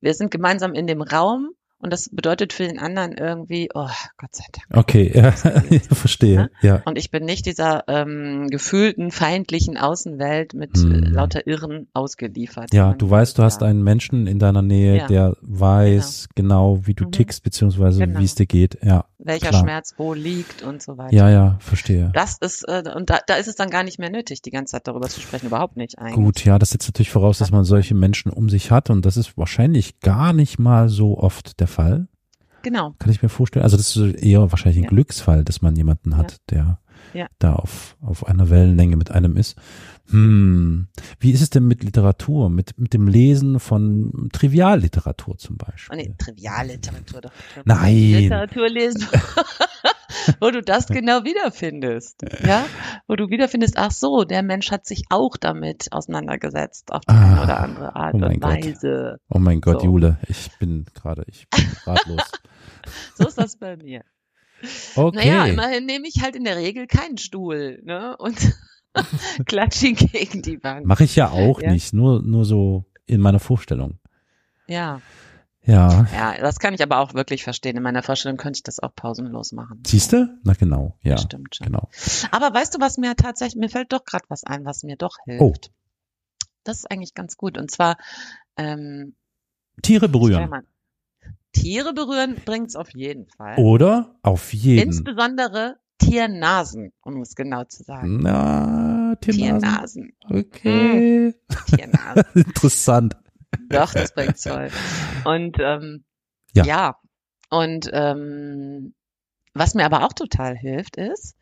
wir sind gemeinsam in dem Raum und das bedeutet für den anderen irgendwie, oh Gott sei Dank. Okay, <laughs> ja, verstehe. Ne? Ja. Und ich bin nicht dieser ähm, gefühlten, feindlichen Außenwelt mit Hm. lauter Irren ausgeliefert. Ja, du weißt, du hast ja. einen Menschen in deiner Nähe, Ja. der weiß genau, wie du Mhm. tickst, beziehungsweise Genau. wie es dir geht. Ja, welcher klar. Schmerz wo liegt und so weiter. ja, ja, verstehe. Das ist, äh, und da, da ist es dann gar nicht mehr nötig, die ganze Zeit darüber zu sprechen. Überhaupt nicht eigentlich. Gut, ja, das setzt natürlich voraus, dass man solche Menschen um sich hat und das ist wahrscheinlich gar nicht mal so oft der Fall, Genau. kann ich mir vorstellen. Also das ist eher wahrscheinlich ein Ja. Glücksfall, dass man jemanden hat, der Ja. da auf, auf einer Wellenlänge mit einem ist. Hm, wie ist es denn mit Literatur, mit, mit dem Lesen von Trivialliteratur zum Oh, Beispiel? nee, Trivialliteratur doch. Nein. Literatur lesen, <laughs> wo du das genau wiederfindest. Ja, wo du wiederfindest, ach so, der Mensch hat sich auch damit auseinandergesetzt auf die Ah, eine oder andere Art oh und Gott. Weise. Oh mein Gott, So. Jule, ich bin gerade, ich bin ratlos. <laughs> So ist das bei mir. Okay. Naja, immerhin nehme ich halt in der Regel keinen Stuhl, ne? Und <laughs> klatsche ihn gegen die Wand. Mache ich ja auch Ja. nicht, nur, nur so in meiner Vorstellung. Ja, Ja. ja, das kann ich aber auch wirklich verstehen. In meiner Vorstellung könnte ich das auch pausenlos machen. Siehst du? Na genau, ja. Das stimmt schon. Genau. Aber weißt du, was mir tatsächlich, mir fällt doch gerade was ein, was mir doch hilft. Oh. Das ist eigentlich ganz gut. Und zwar ähm, Tiere berühren. Tiere berühren bringt's auf jeden Fall. Oder auf jeden. Insbesondere Tiernasen, um es genau zu sagen. Na, Tiernasen. Tiernasen. Okay. Tiernasen. <laughs> Interessant. Doch, das bringt's voll. Und ähm, Ja. ja. Und ähm, was mir aber auch total hilft, ist,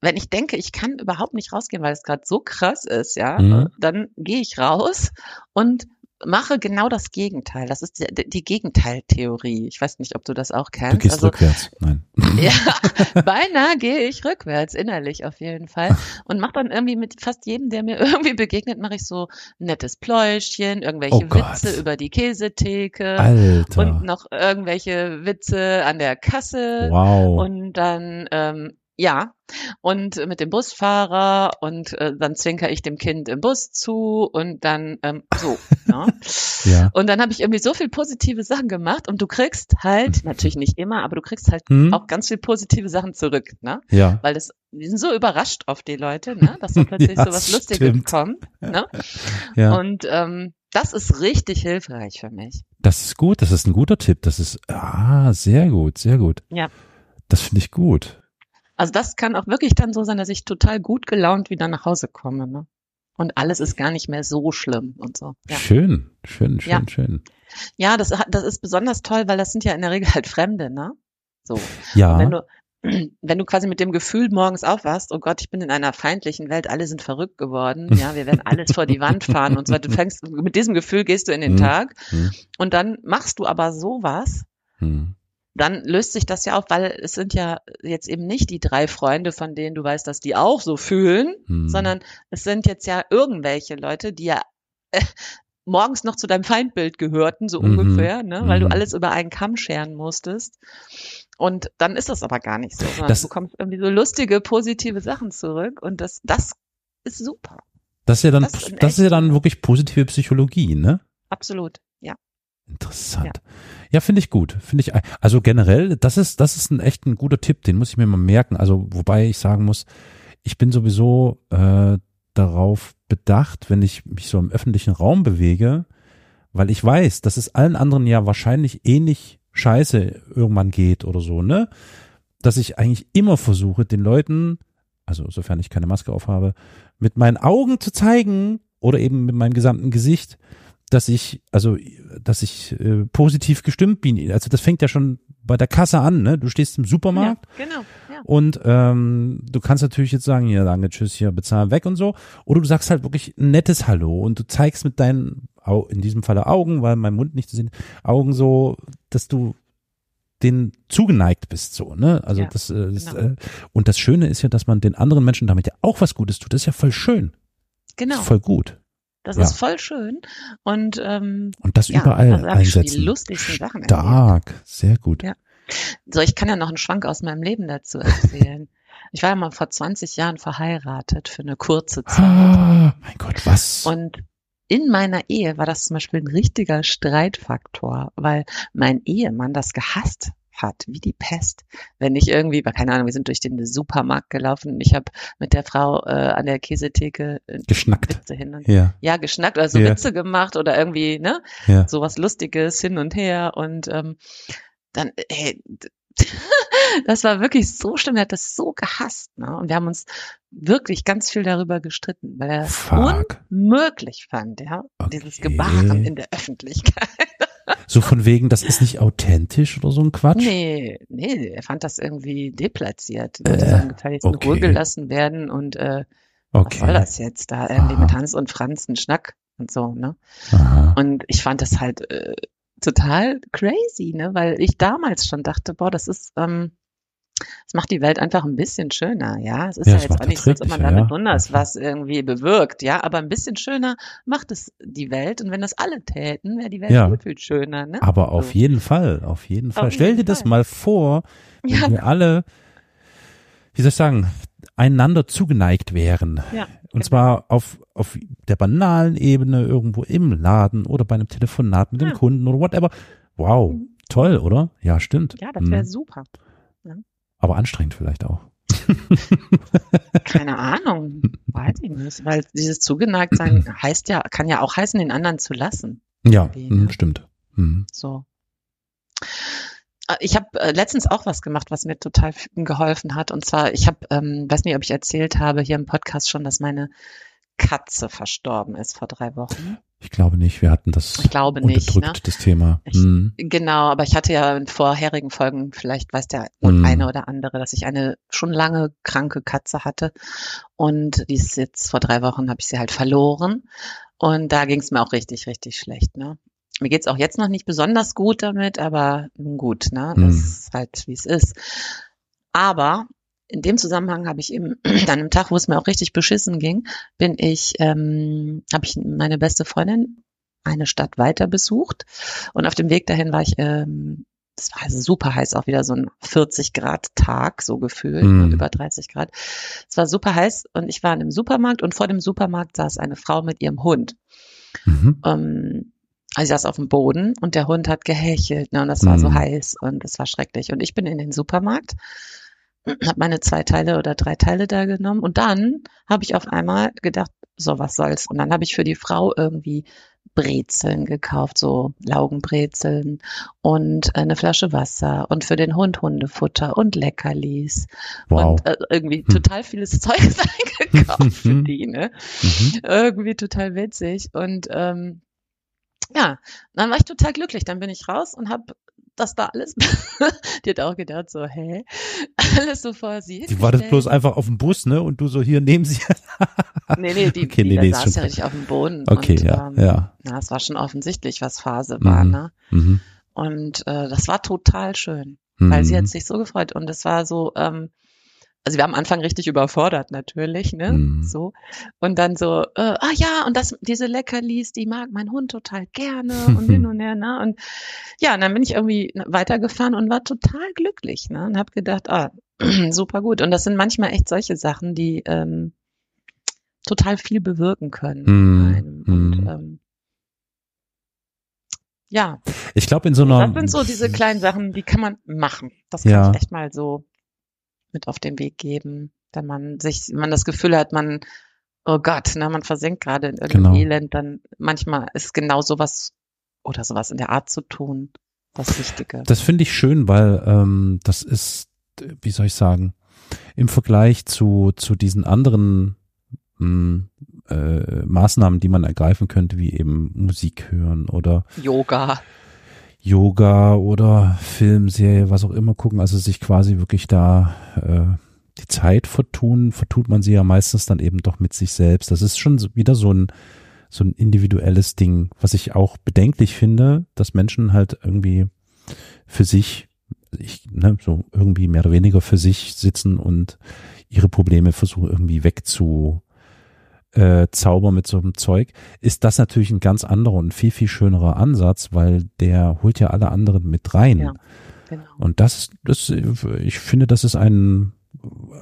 wenn ich denke, ich kann überhaupt nicht rausgehen, weil es gerade so krass ist, ja, Mhm. dann gehe ich raus und mache genau das Gegenteil. Das ist die, die Gegenteiltheorie. Ich weiß nicht, ob du das auch kennst. Du gehst also, rückwärts. Nein. <laughs> ja, <laughs> beinahe gehe ich rückwärts, innerlich auf jeden Fall. Und mache dann irgendwie mit fast jedem, der mir <laughs> irgendwie begegnet, mache ich so ein nettes Pläuschchen, irgendwelche Oh. Witze über die Käsetheke Alter. und noch irgendwelche Witze an der Kasse. wow. Und dann ähm, Ja, und mit dem Busfahrer und äh, dann zwinker ich dem Kind im Bus zu und dann ähm, so. ne? <laughs> Ja. Und dann habe ich irgendwie so viel positive Sachen gemacht und du kriegst halt, natürlich nicht immer, aber du kriegst halt Hm? auch ganz viel positive Sachen zurück, ne? Ja. Weil das, die sind so überrascht auf die Leute, ne? Dass so <laughs> plötzlich Ja, so was Lustiges kommt. Ne? <laughs> Ja. Und ähm, das ist richtig hilfreich für mich. Das ist gut, das ist ein guter Tipp. Das ist, ah, sehr gut, sehr gut. Ja. Das finde ich gut. Also das kann auch wirklich dann so sein, dass ich total gut gelaunt wieder nach Hause komme, ne? Und alles ist gar nicht mehr so schlimm und so. Ja, Schön, schön, schön, Ja. schön. ja das, das ist besonders toll, weil das sind ja in der Regel halt Fremde, ne? So. Ja, Wenn du, wenn du quasi mit dem Gefühl morgens aufwachst, oh Gott, ich bin in einer feindlichen Welt, alle sind verrückt geworden, ja, wir werden alles vor die Wand fahren und so weiter. Du fängst, mit diesem Gefühl gehst du in den Hm. Tag Hm. und dann machst du aber sowas, Hm. Dann löst sich das ja auf, weil es sind ja jetzt eben nicht die drei Freunde, von denen du weißt, dass die auch so fühlen, Hm. sondern es sind jetzt ja irgendwelche Leute, die ja äh, morgens noch zu deinem Feindbild gehörten, so Mhm. ungefähr, ne? weil Mhm. du alles über einen Kamm scheren musstest. Und dann ist das aber gar nicht so, Das- du bekommst irgendwie so lustige, positive Sachen zurück und das, das ist super. Das ist ja dann, Das das, ist ja dann wirklich positive Psychologie, ne? Absolut. Interessant. Ja, finde ich gut. Finde ich, also generell, das ist, das ist ein echt ein guter Tipp, den muss ich mir mal merken. Also, wobei ich sagen muss, ich bin sowieso äh, darauf bedacht, wenn ich mich so im öffentlichen Raum bewege, weil ich weiß, dass es allen anderen ja wahrscheinlich ähnlich scheiße irgendwann geht oder so, ne? Dass ich eigentlich immer versuche, den Leuten, also sofern ich keine Maske aufhabe, mit meinen Augen zu zeigen oder eben mit meinem gesamten Gesicht, dass ich, also, dass ich äh, positiv gestimmt bin. Also das fängt ja schon bei der Kasse an, ne? Du stehst im Supermarkt Ja, genau, ja. und ähm, du kannst natürlich jetzt sagen, ja, danke, tschüss, hier, bezahlen weg und so. Oder du sagst halt wirklich ein nettes Hallo und du zeigst mit deinen, in diesem Falle Augen, weil mein Mund nicht zu sehen, Augen so, dass du den zugeneigt bist, so, ne? Also Ja, das, äh, das genau. äh, und das Schöne ist ja, dass man den anderen Menschen damit ja auch was Gutes tut. Das ist ja voll schön. Genau, Das ist voll gut. Das ja. ist voll schön und ähm, Und das ja, überall also schon die einsetzen. lustigsten Sachen erlebt. Stark, sehr gut. Ja. So, ich kann ja noch einen Schwank aus meinem Leben dazu erzählen. <laughs> ich war ja mal vor 20 Jahren verheiratet für eine kurze Zeit. Ah, mein Gott, was? Und in meiner Ehe war das zum Beispiel ein richtiger Streitfaktor, weil mein Ehemann das gehasst hat, wie die Pest. Wenn ich irgendwie, war keine Ahnung, wir sind durch den Supermarkt gelaufen, ich habe mit der Frau äh, an der Käsetheke äh, Geschnackt. Witze hin und Ja, ja, geschnackt oder so Ja. Witze gemacht oder irgendwie, ne, ja. sowas Lustiges hin und her und ähm, dann, hey, <laughs> das war wirklich so schlimm, er hat das so gehasst, ne? Und wir haben uns wirklich ganz viel darüber gestritten, weil er es unmöglich fand, ja, dieses Okay. Gebaren in der Öffentlichkeit. So von wegen, das ist nicht authentisch oder so ein Quatsch? Nee, nee, er fand das irgendwie deplatziert. Die Äh, Leute sollen gefälligst in okay. Ruhe gelassen werden und äh, was Okay. soll das jetzt da irgendwie Aha. mit Hans und Franz ein Schnack und so, ne? Aha. Und ich fand das halt äh, total crazy, ne? Weil ich damals schon dachte, boah, das ist, ähm, das macht die Welt einfach ein bisschen schöner, ja. Es ist Ja, ja, es jetzt auch nicht so, als ob man damit ja. wundert, was irgendwie bewirkt, ja. Aber ein bisschen schöner macht es die Welt. Und wenn das alle täten, wäre die Welt Ja. viel, schöner, ne? Aber auf So. jeden Fall, auf jeden Fall. Auf Stell jeden dir das Fall. mal vor, wenn Ja. wir alle, wie soll ich sagen, einander zugeneigt wären. Ja, Und genau. zwar auf, auf der banalen Ebene, irgendwo im Laden oder bei einem Telefonat mit dem Ja. Kunden oder whatever. Wow, Mhm. toll, oder? Ja, stimmt. Ja, das wäre Mhm. super. Aber anstrengend vielleicht auch. Keine Ahnung. Weiß ich nicht. Weil dieses Zugeneigtsein heißt ja, kann ja auch heißen, den anderen zu lassen. Ja, ne? stimmt. Mhm. So. Äh, Ich habe äh, letztens auch was gemacht, was mir total geholfen hat. Und zwar, ich habe, ähm, weiß nicht, ob ich erzählt habe hier im Podcast schon, dass meine Katze verstorben ist vor drei Wochen. Ich glaube nicht, wir hatten das Ich glaube nicht, ne? das Thema. Ich- Mhm. Genau, aber ich hatte ja in vorherigen Folgen, vielleicht weiß der Mhm. eine oder andere, dass ich eine schon lange kranke Katze hatte. Und die ist jetzt vor drei Wochen, habe ich sie halt verloren. Und da ging es mir auch richtig, richtig schlecht. Ne? Mir geht's auch jetzt noch nicht besonders gut damit, aber gut, ne? Mhm. Das ist halt, wie es ist. Aber in dem Zusammenhang habe ich eben <clears throat> an einem Tag, wo es mir auch richtig beschissen ging, bin ich, ähm, habe ich meine beste Freundin eine Stadt weiter besucht und auf dem Weg dahin war ich ähm, das war also super heiß, auch wieder so ein 40 Grad Tag, so gefühlt, Mhm. über 30 Grad. Es war super heiß und ich war in einem Supermarkt und vor dem Supermarkt saß eine Frau mit ihrem Hund. Mhm. Ähm, also ich saß auf dem Boden und der Hund hat gehechelt, ne, und das war so Mhm. heiß und es war schrecklich. Und ich bin in den Supermarkt, habe meine zwei Teile oder drei Teile da genommen und dann habe ich auf einmal gedacht, so was soll's. Und dann habe ich für die Frau irgendwie Brezeln gekauft, so Laugenbrezeln und eine Flasche Wasser und für den Hund Hundefutter und Leckerlis Wow. und äh, irgendwie Hm. total vieles <laughs> Zeug eingekauft für die, ne? Mhm. irgendwie total witzig. Und ähm, ja, dann war ich total glücklich. Dann bin ich raus und habe das da alles, <laughs> die hat auch gedacht so, hä, <laughs> alles so vor sie Die wartet hingestellt. bloß einfach auf dem Bus, ne? Und du so hier nehmen sie. <laughs> Nee, nee, die, Okay, die nee, da nee, saß ja richtig auf dem Boden. Okay, und, ja, ähm, ja. ja, es war schon offensichtlich, was Phase war, Mhm. ne? Mhm. Und äh, das war total schön, weil sie Mhm. hat sich so gefreut. Und es war so, ähm, also wir haben am Anfang richtig überfordert natürlich, ne? Mhm. So. Und dann so, äh, ah ja, und das, diese Leckerlis, die mag mein Hund total gerne und hin <laughs> und her, ne? Und ja, und dann bin ich irgendwie weitergefahren und war total glücklich, ne? Und habe gedacht, ah, <clears throat> super gut. Und das sind manchmal echt solche Sachen, die ähm, total viel bewirken können. Mhm. Und Mhm. ähm, ja, Ich glaube in so einer das sind so diese kleinen Sachen, die kann man machen. Das Ja. kann ich echt mal so mit auf den Weg geben, wenn man sich, wenn man das Gefühl hat, man, oh Gott, ne, man versenkt gerade in irgendeinem Genau. Elend, dann manchmal ist genau sowas oder sowas in der Art zu tun das Wichtige. Das finde ich schön, weil ähm, das ist, wie soll ich sagen, im Vergleich zu, zu diesen anderen mh, äh, Maßnahmen, die man ergreifen könnte, wie eben Musik hören oder Yoga. Yoga oder Filmserie, was auch immer gucken, also sich quasi wirklich da äh, die Zeit vertun, vertut man sie ja meistens dann eben doch mit sich selbst. Das ist schon wieder so ein so ein individuelles Ding, was ich auch bedenklich finde, dass Menschen halt irgendwie für sich, ich, ne, so irgendwie mehr oder weniger für sich sitzen und ihre Probleme versuchen irgendwie wegzu äh, zaubern mit so einem Zeug, ist das natürlich ein ganz anderer und viel, viel schönerer Ansatz, weil der holt ja alle anderen mit rein. Ja. Genau. Und das, das, ich finde, das ist ein,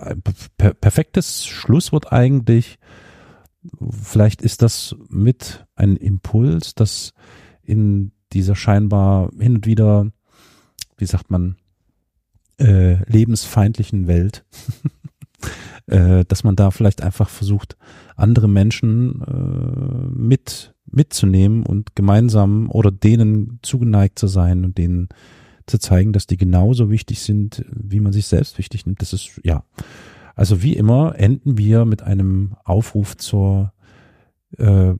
ein per perfektes Schlusswort eigentlich. Vielleicht ist das mit ein Impuls, dass in dieser scheinbar hin und wieder, wie sagt man, äh, lebensfeindlichen Welt, <laughs> äh, dass man da vielleicht einfach versucht, andere Menschen äh, mit mitzunehmen und gemeinsam oder denen zugeneigt zu sein und denen zu zeigen, dass die genauso wichtig sind, wie man sich selbst wichtig nimmt. Das ist, ja. Also wie immer enden wir mit einem Aufruf zur äh,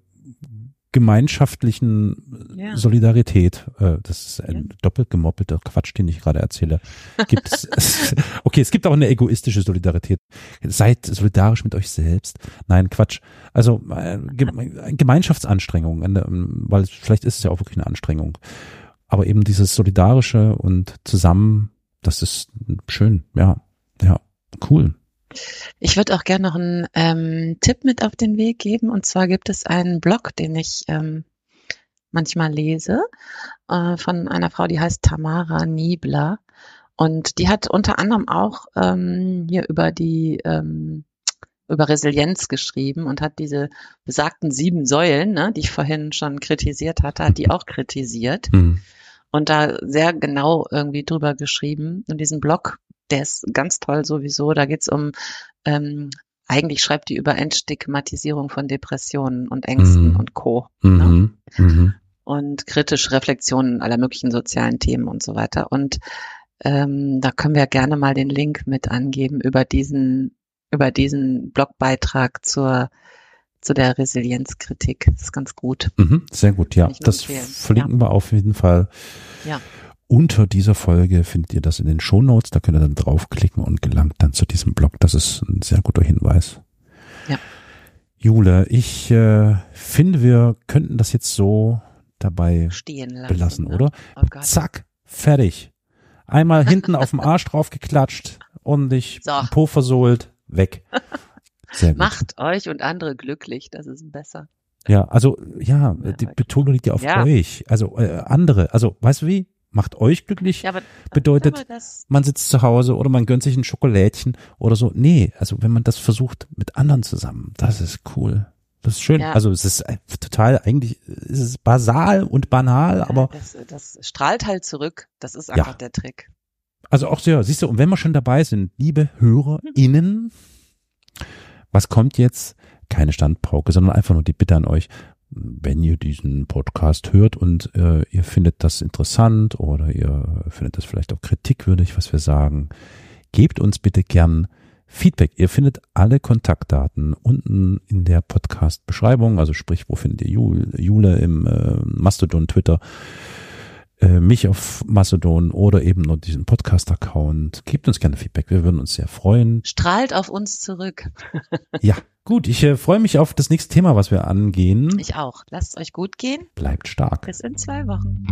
gemeinschaftlichen Ja. Solidarität. Äh, das ist ein Ja. doppelt gemoppelter Quatsch, den ich gerade erzähle. Gibt es, <laughs> <laughs> okay, es gibt auch eine egoistische Solidarität. Seid solidarisch mit euch selbst. Nein, Quatsch. Also äh, Ge- Gemeinschaftsanstrengung, ähm, weil vielleicht ist es ja auch wirklich eine Anstrengung. Aber eben dieses Solidarische und zusammen, das ist schön. Ja, ja, cool. Ich würde auch gerne noch einen ähm, Tipp mit auf den Weg geben. Und zwar gibt es einen Blog, den ich ähm, manchmal lese, äh, von einer Frau, die heißt Tamara Niebler. Und die hat unter anderem auch ähm, hier über die ähm, über Resilienz geschrieben und hat diese besagten sieben Säulen, ne, die ich vorhin schon kritisiert hatte, hat die auch kritisiert Hm. Und da sehr genau irgendwie drüber geschrieben. Und diesen Blog, der ist ganz toll sowieso. Da geht's um, ähm, eigentlich schreibt die über Entstigmatisierung von Depressionen und Ängsten Mhm. und Co. Mhm. Mhm. Und kritische Reflexionen aller möglichen sozialen Themen und so weiter. Und ähm, da können wir gerne mal den Link mit angeben über diesen, über diesen Blogbeitrag zur, zu der Resilienzkritik. Das ist ganz gut. Mhm. Sehr gut, ja. Das empfehlen. verlinken wir auf jeden Fall. Ja. Unter dieser Folge findet ihr das in den Shownotes. Da könnt ihr dann draufklicken und gelangt dann zu diesem Blog. Das ist ein sehr guter Hinweis. Ja. Jule, ich äh, finde, wir könnten das jetzt so dabei Stehen lassen. belassen, ne? oder? Oh. Zack, fertig. Einmal <laughs> hinten auf dem Arsch drauf geklatscht, ordentlich So. Po versohlt, weg. <laughs> Macht euch und andere glücklich, das ist besser. Ja, also ja, Ja, die. Betonung liegt ja auf Ja. euch. Also äh, andere, also weißt du wie? macht euch glücklich, Ja, aber, bedeutet, man sitzt zu Hause oder man gönnt sich ein Schokolädchen oder so. Nee, also wenn man das versucht mit anderen zusammen, das ist cool. Das ist schön. Ja. Also es ist total, eigentlich ist es basal und banal, aber das, das strahlt halt zurück. Das ist einfach der Trick. also auch sehr, siehst du, und wenn wir schon dabei sind, liebe HörerInnen, was kommt jetzt? Keine Standpauke, sondern einfach nur die Bitte an euch, wenn ihr diesen Podcast hört und äh, ihr findet das interessant oder ihr findet das vielleicht auch kritikwürdig, was wir sagen, gebt uns bitte gern Feedback. Ihr findet alle Kontaktdaten unten in der Podcast-Beschreibung, also sprich, wo findet ihr Jule, Jule im äh, Mastodon, Twitter, äh, mich auf Mastodon oder eben nur diesen Podcast-Account. Gebt uns gerne Feedback, wir würden uns sehr freuen. Strahlt auf uns zurück. <laughs> Ja, gut, ich äh, freue mich auf das nächste Thema, was wir angehen. Ich auch. Lasst es euch gut gehen. Bleibt stark. Bis in zwei Wochen.